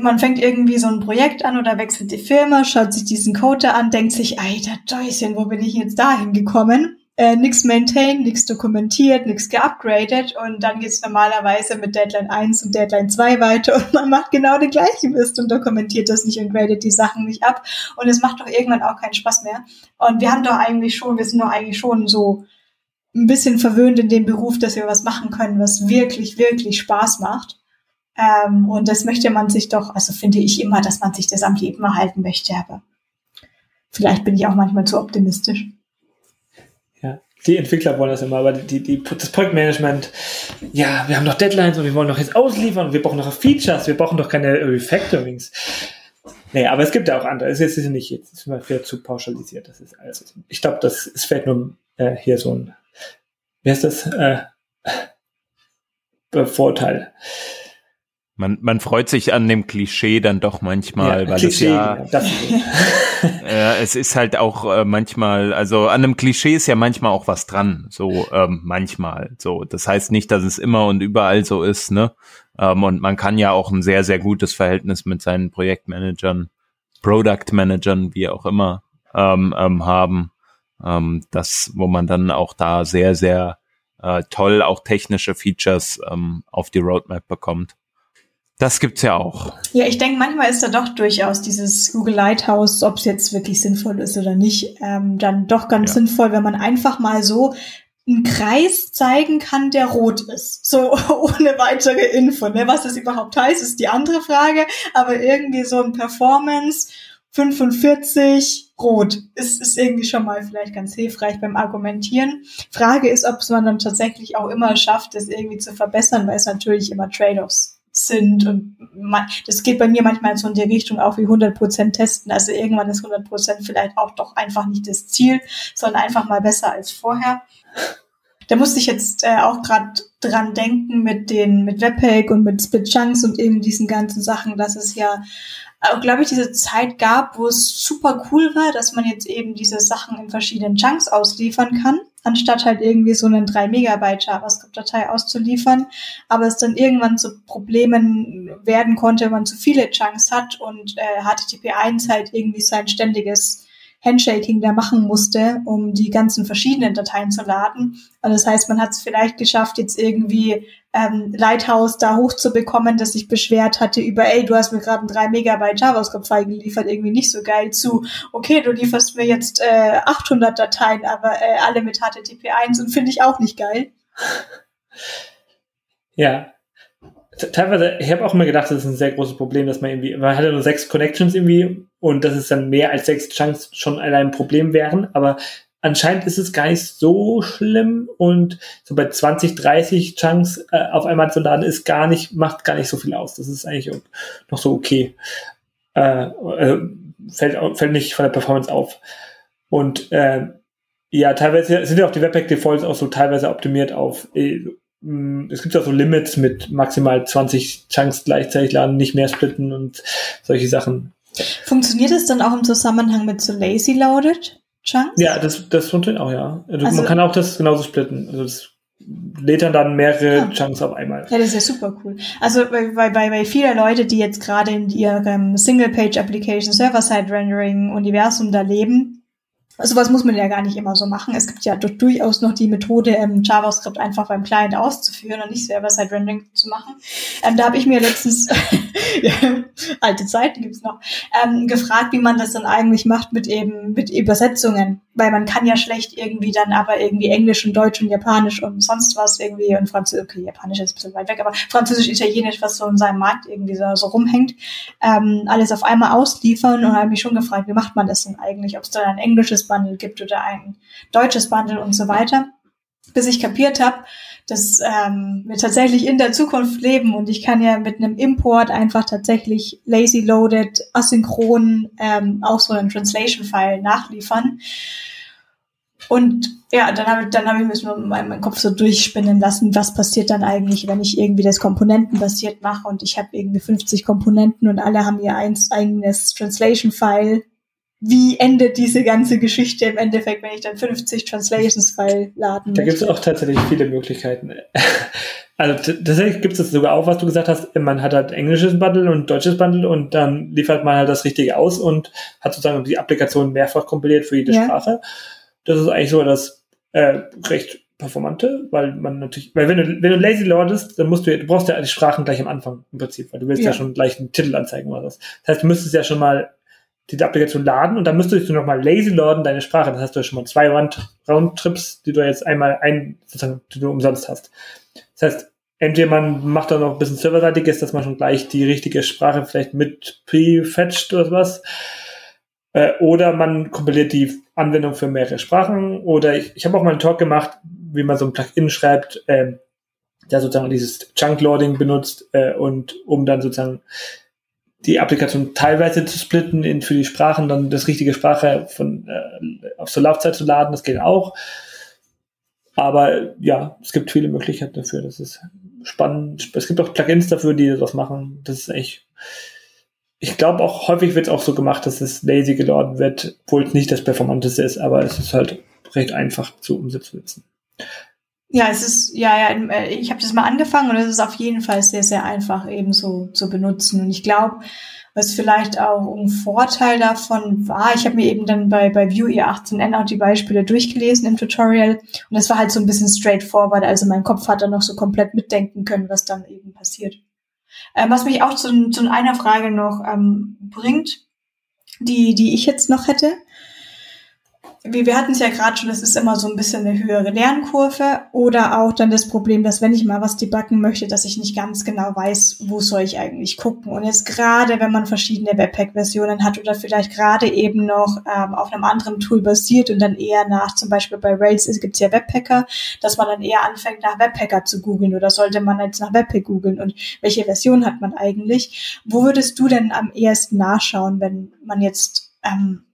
man fängt irgendwie so ein Projekt an oder wechselt die Firma, schaut sich diesen Code an, denkt sich, alter Däuschen, wo bin ich jetzt dahin gekommen? Äh, nix maintained, nix dokumentiert, nix geupgradet und dann geht's normalerweise mit Deadline 1 und Deadline 2 weiter und man macht genau den gleichen Mist und dokumentiert das nicht und gradet die Sachen nicht ab und es macht doch irgendwann auch keinen Spaß mehr. Und wir haben doch eigentlich schon, wir sind doch eigentlich schon so ein bisschen verwöhnt in dem Beruf, dass wir was machen können, was wirklich, wirklich Spaß macht. Ähm, und das möchte man sich doch, also finde ich immer, dass man sich das am Leben erhalten möchte, aber vielleicht bin ich auch manchmal zu optimistisch. Die Entwickler wollen das immer, aber die, die, das Projektmanagement, ja, wir haben noch Deadlines und wir wollen noch jetzt ausliefern und wir brauchen noch Features, wir brauchen doch keine Refactorings. Nee, aber es gibt ja auch andere. Es ist nicht, jetzt ist immer viel zu pauschalisiert. Das ist alles. Ich glaube, das ist vielleicht nur äh, hier so ein, wie heißt das? Äh, Vorteil. Man, man freut sich an dem Klischee dann doch manchmal, ja, weil Klischee, es ja, ja, es ist halt auch äh, manchmal, also an einem Klischee ist ja manchmal auch was dran, so ähm, manchmal. So, das heißt nicht, dass es immer und überall so ist, ne? Ähm, und man kann ja auch ein sehr sehr gutes Verhältnis mit seinen Projektmanagern, Product Managern, wie auch immer, ähm, ähm, haben. Ähm, das, wo man dann auch da sehr sehr äh, toll auch technische Features ähm, auf die Roadmap bekommt. Das gibt's ja auch. Ja, ich denke, manchmal ist da doch durchaus dieses Google Lighthouse, ob es jetzt wirklich sinnvoll ist oder nicht, ähm, dann doch ganz ja. sinnvoll, wenn man einfach mal so einen Kreis zeigen kann, der rot ist. So ohne weitere Info. Ne? Was das überhaupt heißt, ist die andere Frage. Aber irgendwie so ein Performance 45 rot ist, ist irgendwie schon mal vielleicht ganz hilfreich beim Argumentieren. Frage ist, ob es man dann tatsächlich auch immer schafft, das irgendwie zu verbessern, weil es natürlich immer Trade-offs sind. Und man, das geht bei mir manchmal so in die Richtung auch wie 100% testen. Also irgendwann ist 100% vielleicht auch doch einfach nicht das Ziel, sondern einfach mal besser als vorher. Da musste ich jetzt äh, auch gerade dran denken mit den mit Webpack und mit Split Chunks und eben diesen ganzen Sachen, dass es ja auch, glaube ich, diese Zeit gab, wo es super cool war, dass man jetzt eben diese Sachen in verschiedenen Chunks ausliefern kann anstatt halt irgendwie so einen 3 Megabyte JavaScript-Datei auszuliefern, aber es dann irgendwann zu Problemen werden konnte, wenn man zu viele Chunks hat und äh, HTTP1 halt irgendwie sein ständiges Handshaking da machen musste, um die ganzen verschiedenen Dateien zu laden. Und das heißt, man hat es vielleicht geschafft, jetzt irgendwie ähm, Lighthouse da hochzubekommen, das sich beschwert hatte über, ey, du hast mir gerade ein 3 Megabyte JavaScript-File geliefert, irgendwie nicht so geil zu, okay, du lieferst mir jetzt äh, 800 Dateien, aber äh, alle mit HTTP1 und finde ich auch nicht geil. Ja, teilweise, ich habe auch immer gedacht, das ist ein sehr großes Problem, dass man irgendwie, man hat ja nur sechs Connections irgendwie und dass es dann mehr als sechs Chunks schon allein ein Problem wären, aber anscheinend ist es gar nicht so schlimm und so bei 20, 30 Chunks äh, auf einmal zu laden ist gar nicht, macht gar nicht so viel aus. Das ist eigentlich noch so okay. Äh, also fällt, fällt nicht von der Performance auf. Und äh, ja, teilweise sind ja auch die Webpack Defaults auch so teilweise optimiert auf äh, Mm, es gibt auch so Limits mit maximal 20 Chunks gleichzeitig laden, nicht mehr splitten und solche Sachen. Funktioniert das dann auch im Zusammenhang mit so lazy loaded Chunks? Ja, das, das funktioniert auch, ja. Also, also man kann auch das genauso splitten. Also das lädt dann, dann mehrere ja. Chunks auf einmal. Ja, das ist ja super cool. Also bei, bei, bei viele Leute, die jetzt gerade in ihrem Single-Page-Application Server-Side-Rendering-Universum da leben, Sowas muss man ja gar nicht immer so machen. Es gibt ja durchaus noch die Methode, ähm, JavaScript einfach beim Client auszuführen und nicht Server-Side-Rendering zu machen. Ähm, da habe ich mir letztens, alte Zeiten gibt's noch, ähm, gefragt, wie man das dann eigentlich macht mit eben mit Übersetzungen. Weil man kann ja schlecht irgendwie dann aber irgendwie Englisch und Deutsch und Japanisch und sonst was irgendwie und Französisch, okay, Japanisch ist ein bisschen weit weg, aber Französisch, Italienisch, was so in seinem Markt irgendwie so, so rumhängt, ähm, alles auf einmal ausliefern und habe mich schon gefragt, wie macht man das denn eigentlich? Ob es da ein englisches Bundle gibt oder ein deutsches Bundle und so weiter, bis ich kapiert habe, dass ähm, wir tatsächlich in der Zukunft leben und ich kann ja mit einem Import einfach tatsächlich lazy loaded, asynchron ähm, auch so einen Translation-File nachliefern. Und ja, dann habe dann hab ich mir meinen Kopf so durchspinnen lassen, was passiert dann eigentlich, wenn ich irgendwie das komponentenbasiert mache und ich habe irgendwie 50 Komponenten und alle haben ihr eins eigenes Translation-File wie endet diese ganze Geschichte im Endeffekt, wenn ich dann 50 Translations-File laden Da gibt es auch tatsächlich viele Möglichkeiten. Also tatsächlich gibt es sogar auch, was du gesagt hast, man hat halt englisches Bundle und deutsches Bundle und dann liefert man halt das Richtige aus und hat sozusagen die Applikation mehrfach kompiliert für jede ja. Sprache. Das ist eigentlich so das äh, recht performante, weil man natürlich, weil wenn du, wenn du lazy loadest, dann musst du, du brauchst ja die Sprachen gleich am Anfang im Prinzip, weil du willst ja, ja schon gleich einen Titel anzeigen oder was. Das heißt, du müsstest ja schon mal diese Applikation laden und dann müsstest du nochmal lazy laden deine Sprache. Das hast du ja schon mal zwei Round Roundtrips, die du jetzt einmal ein, sozusagen, die du umsonst hast. Das heißt, entweder man macht dann noch ein bisschen serverseitiges, dass man schon gleich die richtige Sprache vielleicht mit prefetcht oder was. Äh, oder man kompiliert die Anwendung für mehrere Sprachen. Oder ich, ich habe auch mal einen Talk gemacht, wie man so ein Plugin schreibt, äh, der sozusagen dieses Chunk-Loading benutzt äh, und um dann sozusagen die Applikation teilweise zu splitten in für die Sprachen, dann das richtige Sprache von äh, auf zur Laufzeit zu laden, das geht auch. Aber ja, es gibt viele Möglichkeiten dafür. Das ist spannend. Es gibt auch Plugins dafür, die das machen. Das ist echt. Ich glaube auch häufig wird es auch so gemacht, dass es lazy geladen wird, obwohl es nicht das Performanteste ist, aber es ist halt recht einfach zu umsetzen. Ja, es ist, ja, ja, äh, ich habe das mal angefangen und es ist auf jeden Fall sehr, sehr einfach eben so zu benutzen. Und ich glaube, was vielleicht auch ein Vorteil davon war, ich habe mir eben dann bei, bei Vue 18 auch die Beispiele durchgelesen im Tutorial und das war halt so ein bisschen straightforward, also mein Kopf hat dann noch so komplett mitdenken können, was dann eben passiert. Ähm, was mich auch zu, zu einer Frage noch ähm, bringt, die, die ich jetzt noch hätte, wie wir hatten es ja gerade schon, es ist immer so ein bisschen eine höhere Lernkurve oder auch dann das Problem, dass wenn ich mal was debuggen möchte, dass ich nicht ganz genau weiß, wo soll ich eigentlich gucken. Und jetzt gerade, wenn man verschiedene Webpack-Versionen hat oder vielleicht gerade eben noch ähm, auf einem anderen Tool basiert und dann eher nach, zum Beispiel bei Rails gibt es ja Webpacker, dass man dann eher anfängt, nach Webpacker zu googeln oder sollte man jetzt nach Webpack googeln und welche Version hat man eigentlich? Wo würdest du denn am ehesten nachschauen, wenn man jetzt ähm,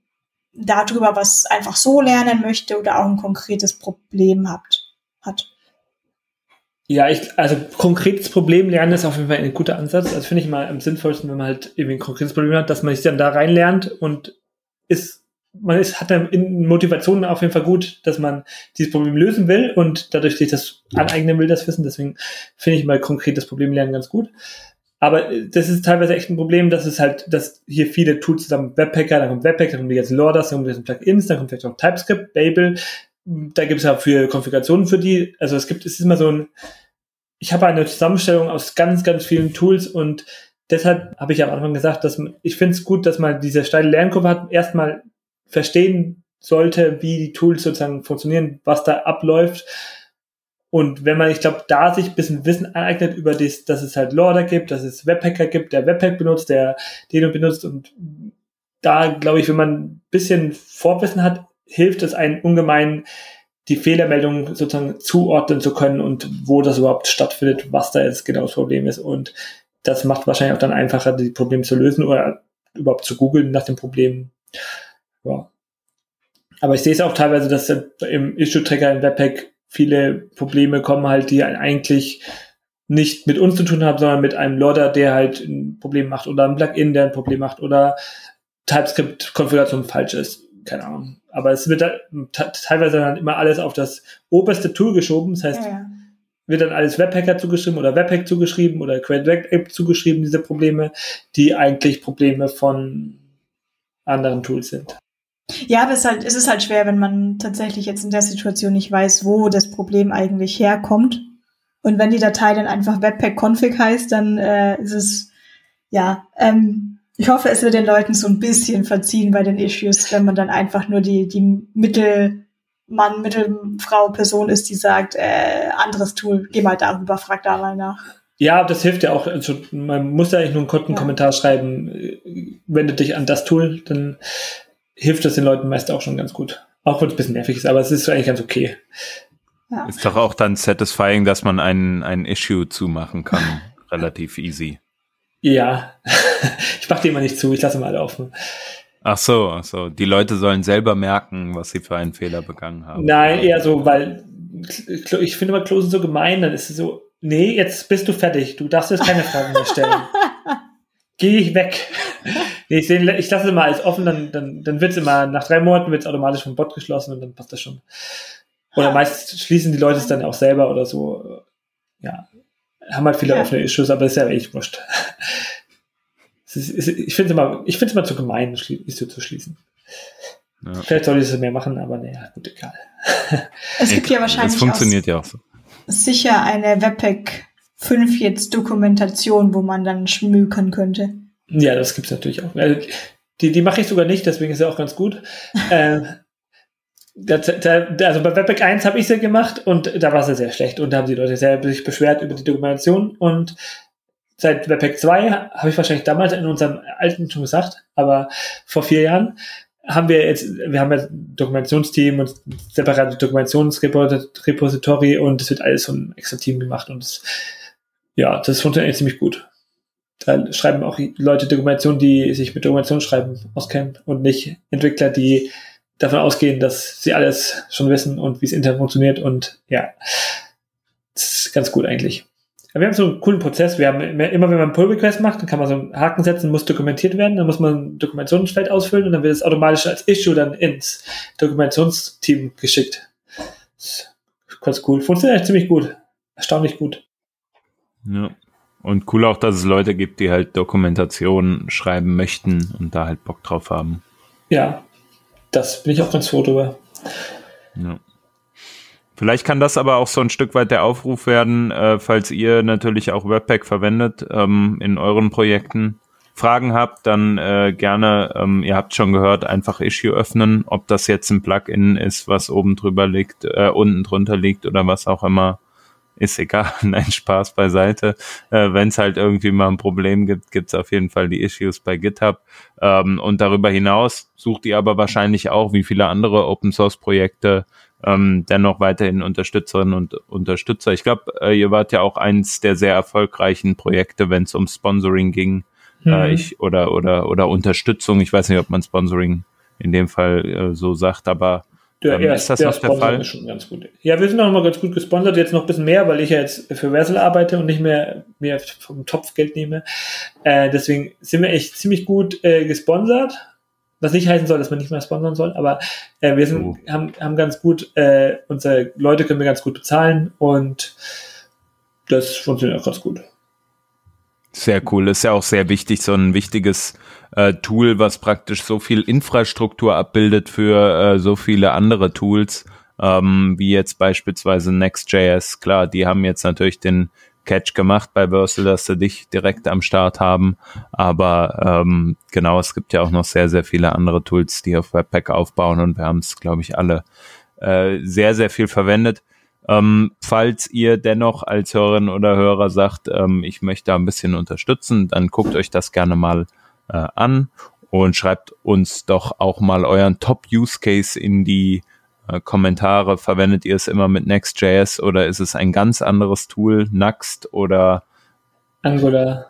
darüber was einfach so lernen möchte oder auch ein konkretes Problem habt, hat. Ja, ich, also konkretes Problem lernen ist auf jeden Fall ein guter Ansatz. Also finde ich mal am sinnvollsten, wenn man halt irgendwie ein konkretes Problem hat, dass man sich dann da reinlernt und ist, man ist, hat dann in Motivation auf jeden Fall gut, dass man dieses Problem lösen will und dadurch sich das aneignen will, das Wissen. Deswegen finde ich mal konkretes Problem lernen ganz gut. Aber äh, das ist teilweise echt ein Problem, dass es halt, dass hier viele Tools zusammen Webpacker, dann kommt Webpack, dann kommt jetzt Lorders, dann kommt jetzt Plugins, dann kommt vielleicht auch TypeScript, Babel. Da gibt es ja für Konfigurationen für die. Also es gibt, es ist immer so ein, ich habe eine Zusammenstellung aus ganz, ganz vielen Tools und deshalb habe ich am Anfang gesagt, dass ich finde es gut, dass man diese steile Lernkurve hat, erstmal verstehen sollte, wie die Tools sozusagen funktionieren, was da abläuft und wenn man, ich glaube, da sich ein bisschen Wissen aneignet über das, dass es halt Lorder gibt, dass es Webpacker gibt, der Webpack benutzt, der den benutzt und da, glaube ich, wenn man ein bisschen Vorwissen hat, hilft es einem ungemein, die Fehlermeldung sozusagen zuordnen zu können und wo das überhaupt stattfindet, was da jetzt genau das Problem ist. Und das macht wahrscheinlich auch dann einfacher, die Probleme zu lösen oder überhaupt zu googeln nach dem Problem. Ja. Aber ich sehe es auch teilweise, dass im Issue-Tracker in Webpack viele Probleme kommen halt, die eigentlich nicht mit uns zu tun haben, sondern mit einem Loader, der halt ein Problem macht oder ein Plugin, der ein Problem macht oder TypeScript-Konfiguration falsch ist. Keine Ahnung. Aber es wird teilweise dann immer alles auf das oberste Tool geschoben. Das heißt, ja. wird dann alles Webpacker zugeschrieben oder Webpack zugeschrieben oder Create App zugeschrieben, diese Probleme, die eigentlich Probleme von anderen Tools sind. Ja, aber es ist, halt, es ist halt schwer, wenn man tatsächlich jetzt in der Situation nicht weiß, wo das Problem eigentlich herkommt. Und wenn die Datei dann einfach webpack-config heißt, dann äh, ist es, ja, ähm, ich hoffe, es wird den Leuten so ein bisschen verziehen bei den Issues, wenn man dann einfach nur die, die Mittelmann, Mittelfrau, Person ist, die sagt, äh, anderes Tool, geh mal darüber, frag da mal nach. Ja, das hilft ja auch. Also man muss ja eigentlich nur einen kurzen ja. Kommentar schreiben, äh, wende dich an das Tool, dann hilft das den Leuten meist auch schon ganz gut. Auch wenn es ein bisschen nervig ist, aber es ist eigentlich ganz okay. Ja. Ist doch auch dann satisfying, dass man ein, ein Issue zumachen kann. Relativ easy. Ja, ich mache die immer nicht zu, ich lasse mal alle offen. Ach so, ach so. Die Leute sollen selber merken, was sie für einen Fehler begangen haben. Nein, eher so, weil ich finde immer Closen so gemein, dann ist es so, nee, jetzt bist du fertig, du darfst jetzt keine Fragen mehr stellen. Geh ich weg. nee, ich, ich lasse es mal als offen, dann, dann, dann wird es immer, nach drei Monaten wird es automatisch vom Bot geschlossen und dann passt das schon. Oder meist schließen die Leute es dann auch selber oder so. Ja, haben halt viele ja. offene Issues, aber ist ja echt wurscht. Ist, ist, ich finde es immer, ich finde es immer zu gemein, Issue zu schließen. Ja. Vielleicht soll ich es mehr machen, aber naja, gut, egal. Es gibt ja wahrscheinlich. Das funktioniert ja auch so. Sicher eine Webpack 5 jetzt Dokumentation, wo man dann schmökern könnte. Ja, das gibt's natürlich auch. Also, die, die mache ich sogar nicht, deswegen ist sie auch ganz gut. äh, da, da, also bei Webpack 1 habe ich sie gemacht und da war sie sehr schlecht und da haben die Leute sehr sich beschwert über die Dokumentation und seit Webpack 2 habe ich wahrscheinlich damals in unserem alten schon gesagt, aber vor vier Jahren haben wir jetzt, wir haben ja Dokumentationsteam und separate Dokumentationsrepository und es wird alles von extra Team gemacht und das, ja, das funktioniert ziemlich gut. Da schreiben auch Leute Dokumentation, die sich mit Dokumentationsschreiben auskennen und nicht Entwickler, die davon ausgehen, dass sie alles schon wissen und wie es intern funktioniert und ja, das ist ganz gut eigentlich. wir haben so einen coolen Prozess. Wir haben immer, wenn man einen Pull-Request macht, dann kann man so einen Haken setzen, muss dokumentiert werden, dann muss man ein Dokumentationsfeld ausfüllen und dann wird es automatisch als Issue dann ins Dokumentationsteam geschickt. Das ist ganz cool. Funktioniert echt ziemlich gut. Erstaunlich gut. Ja. Und cool auch, dass es Leute gibt, die halt Dokumentation schreiben möchten und da halt Bock drauf haben. Ja, das bin ich auch ganz froh drüber. Ja. Vielleicht kann das aber auch so ein Stück weit der Aufruf werden, äh, falls ihr natürlich auch Webpack verwendet ähm, in euren Projekten. Fragen habt, dann äh, gerne, ähm, ihr habt schon gehört, einfach Issue öffnen, ob das jetzt ein Plugin ist, was oben drüber liegt, äh, unten drunter liegt oder was auch immer ist egal, nein, Spaß beiseite. Äh, Wenn es halt irgendwie mal ein Problem gibt, gibt's auf jeden Fall die Issues bei GitHub. Ähm, und darüber hinaus sucht ihr aber wahrscheinlich auch, wie viele andere Open Source Projekte, ähm, dennoch weiterhin Unterstützerinnen und Unterstützer. Ich glaube, äh, ihr wart ja auch eins der sehr erfolgreichen Projekte, wenn es um Sponsoring ging. Äh, mhm. Äh, ich, oder, oder, oder Unterstützung. Ich weiß nicht, ob man Sponsoring in dem Fall äh, so sagt, aber der, ähm, ist das der noch der Fall? Ist schon ganz gut. Ja, wir sind auch mal ganz gut gesponsert, jetzt noch ein bisschen mehr, weil ich ja jetzt für Versal arbeite und nicht mehr, mehr vom Topf Geld nehme. Äh, deswegen sind wir echt ziemlich gut äh, gesponsert. Was nicht heißen soll, dass man nicht mehr sponsern soll, aber äh, wir sind, oh. haben, haben ganz gut, äh, unsere Leute können wir ganz gut bezahlen und das funktioniert auch ganz gut. Sehr cool. Ist ja auch sehr wichtig, so ein wichtiges äh, Tool, was praktisch so viel Infrastruktur abbildet für äh, so viele andere Tools, ähm, wie jetzt beispielsweise Next.js. Klar, die haben jetzt natürlich den Catch gemacht bei Versal, dass sie dich direkt am Start haben. Aber ähm, genau, es gibt ja auch noch sehr, sehr viele andere Tools, die auf Webpack aufbauen und wir haben es, glaube ich, alle äh, sehr, sehr viel verwendet. Ähm, falls ihr dennoch als Hörerin oder Hörer sagt, ähm, ich möchte ein bisschen unterstützen, dann guckt euch das gerne mal äh, an und schreibt uns doch auch mal euren Top-Use-Case in die äh, Kommentare. Verwendet ihr es immer mit Next.js oder ist es ein ganz anderes Tool, Next oder Angular?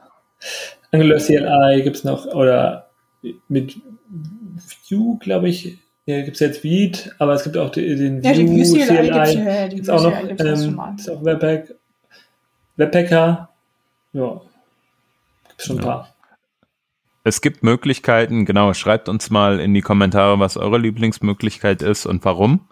Angular CLI gibt's noch oder mit Vue, glaube ich, ja, gibt es jetzt Veed, aber es gibt auch den ja, Vue, CLI, CLI gibt's, ja, gibt's auch noch, ähm, ist auch Webpack, Webpacker, ja, gibt's schon ein ja. paar. Es gibt Möglichkeiten, genau, schreibt uns mal in die Kommentare, was eure Lieblingsmöglichkeit ist und warum.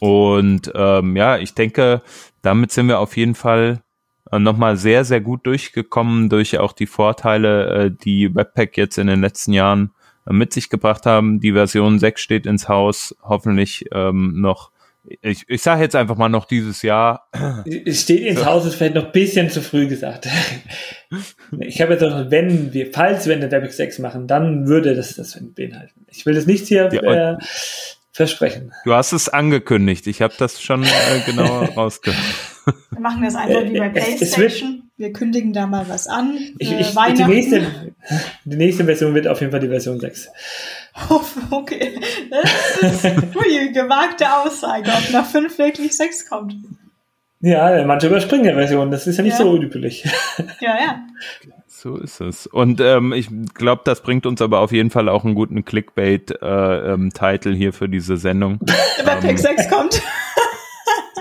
Und ähm, ja, ich denke, damit sind wir auf jeden Fall äh, nochmal sehr, sehr gut durchgekommen durch auch die Vorteile, äh, die Webpack jetzt in den letzten Jahren äh, mit sich gebracht haben. Die Version 6 steht ins Haus, hoffentlich ähm, noch ich, ich sage jetzt einfach mal noch dieses Jahr. Es steht ins. Haus, ist vielleicht noch ein bisschen zu früh gesagt. ich habe jetzt auch, wenn wir, falls wir eine WebEx 6 machen, dann würde das das beinhalten. Ich will das nicht hier ja, äh, versprechen. Du hast es angekündigt. Ich habe das schon äh, genau rausgehört. Wir machen das einfach wie bei PlayStation. Wir kündigen da mal was an. Ich, ich, die, nächste, die nächste Version wird auf jeden Fall die Version 6. okay. Das ist ui, gewagte Aussage, ob nach 5 wirklich 6 kommt. Ja, manche überspringen ja Versionen. Das ist ja nicht ja. so unüblich. Ja, ja. So ist es. Und ähm, ich glaube, das bringt uns aber auf jeden Fall auch einen guten Clickbait-Titel äh, ähm, hier für diese Sendung. Webpack ähm, 6 kommt.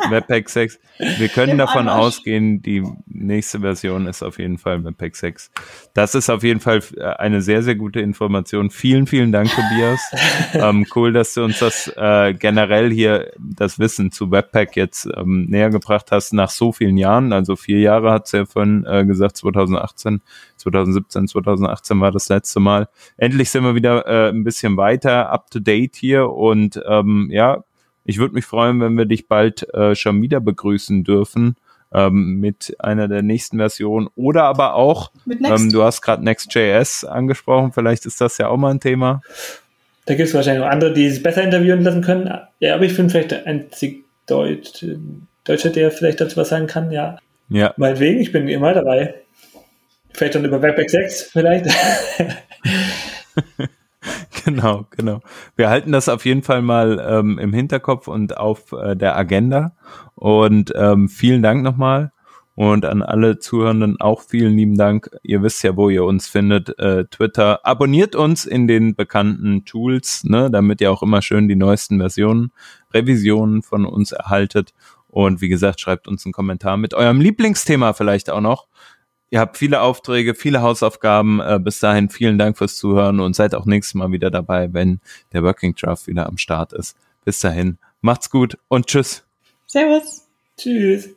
Webpack 6. Wir können Im davon Anmarsch. ausgehen, die nächste Version ist auf jeden Fall Webpack 6. Das ist auf jeden Fall äh, eine sehr, sehr gute Information. Vielen, vielen Dank, Tobias. ähm, cool, dass du uns das äh, generell hier, das Wissen zu Webpack jetzt ähm, näher gebracht hast nach so vielen Jahren. Also vier Jahre hat es ja vorhin äh, gesagt, 2018, 2017, 2018 war das letzte Mal. Endlich sind wir wieder äh, ein bisschen weiter up to date hier und ähm, ja, ich würde mich freuen, wenn wir dich bald äh, schon wieder begrüßen dürfen ähm, mit einer der nächsten Versionen oder aber auch, ähm, du hast gerade Next.js angesprochen, vielleicht ist das ja auch mal ein Thema. Da gibt es wahrscheinlich noch andere, die es besser interviewen lassen können. Ja, aber ich bin vielleicht der einzige Deutsch, Deutsche, der vielleicht dazu was sagen kann, ja. Ja. Meinetwegen, ich bin immer dabei. Vielleicht dann über Webpack 6 vielleicht. genau, genau. Wir halten das auf jeden Fall mal ähm, im Hinterkopf und auf äh, der Agenda. Und ähm, vielen Dank nochmal. Und an alle Zuhörenden auch vielen lieben Dank. Ihr wisst ja, wo ihr uns findet. Äh, Twitter. Abonniert uns in den bekannten Tools, ne, damit ihr auch immer schön die neuesten Versionen, Revisionen von uns erhaltet. Und wie gesagt, schreibt uns einen Kommentar mit eurem Lieblingsthema vielleicht auch noch. Ihr habt viele Aufträge, viele Hausaufgaben. Äh, bis dahin vielen Dank fürs Zuhören und seid auch nächstes Mal wieder dabei, wenn der Working Draft wieder am Start ist. Bis dahin, macht's gut und tschüss. Servus. Tschüss.